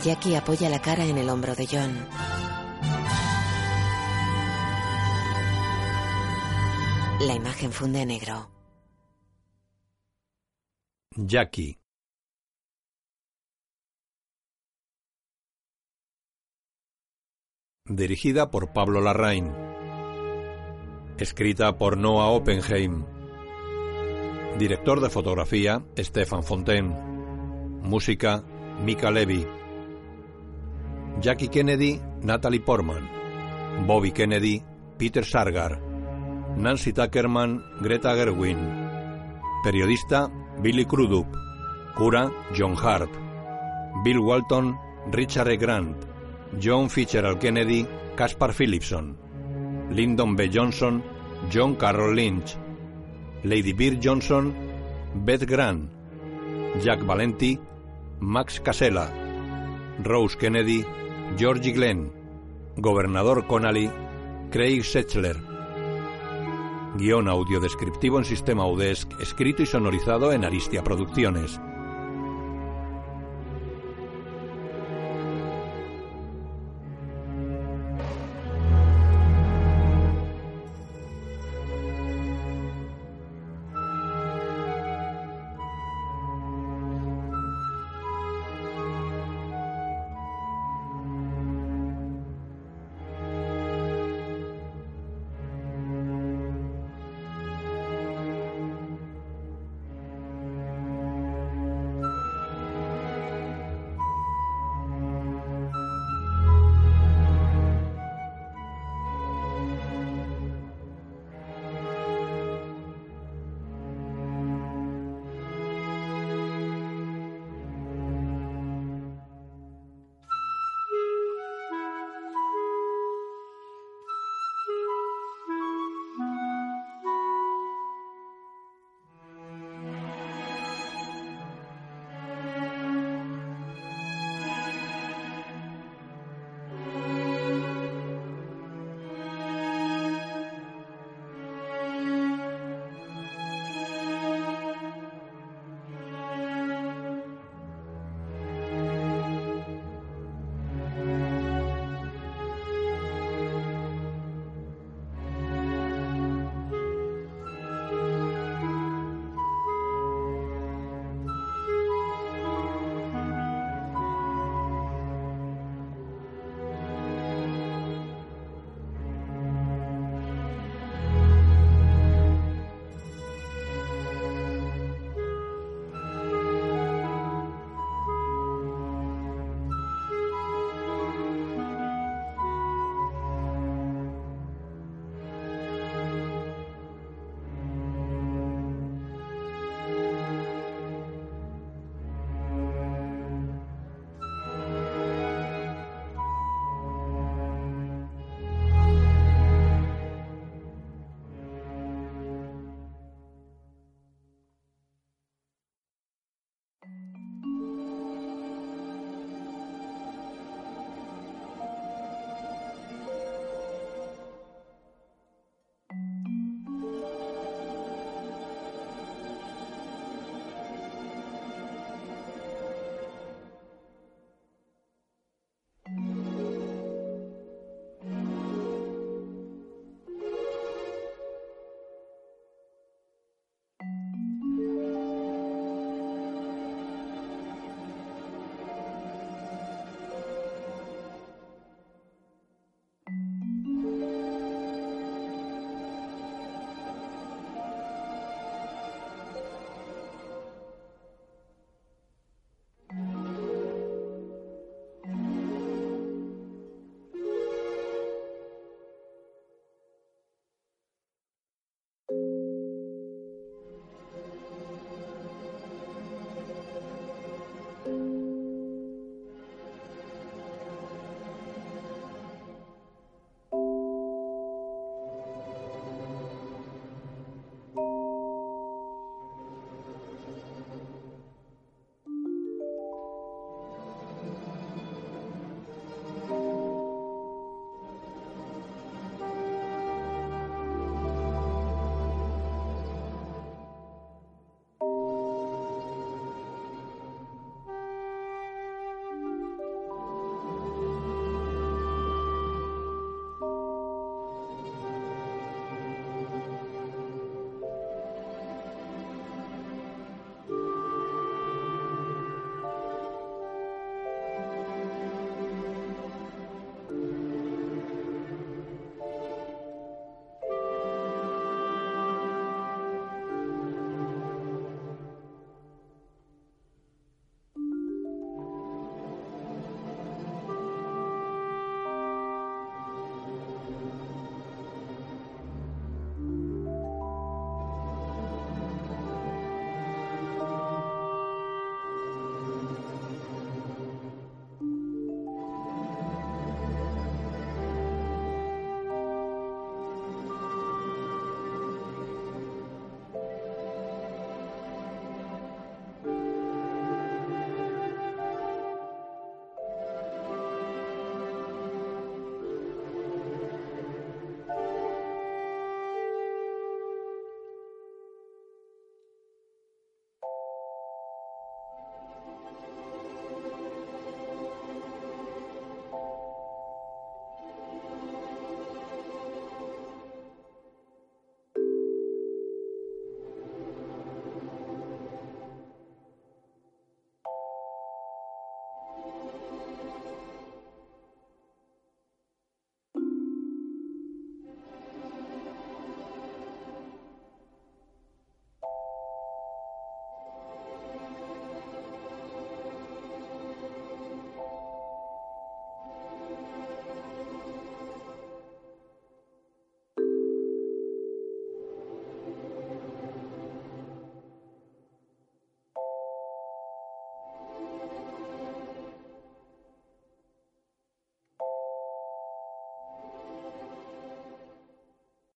Jackie apoya la cara en el hombro de John. La imagen funde negro. Jackie. Dirigida por Pablo Larraín. Escrita por Noah Oppenheim. Director de fotografía, Stefan Fontaine. Música, Mika Levy. Jackie Kennedy, Natalie Portman. Bobby Kennedy, Peter Sargar. Nancy Tuckerman, Greta Gerwin. Periodista, Billy Crudup. Cura, John Hart. Bill Walton, Richard E. Grant. John Fitzgerald Kennedy, Caspar Philipson. Lyndon B. Johnson, John Carroll Lynch. Lady Bird Johnson, Beth Grant. Jack Valenti, Max Casella. Rose Kennedy, Georgie Glenn. Gobernador Connally, Craig Setchler. Guión audiodescriptivo en sistema UDESC, escrito y sonorizado en Aristia Producciones.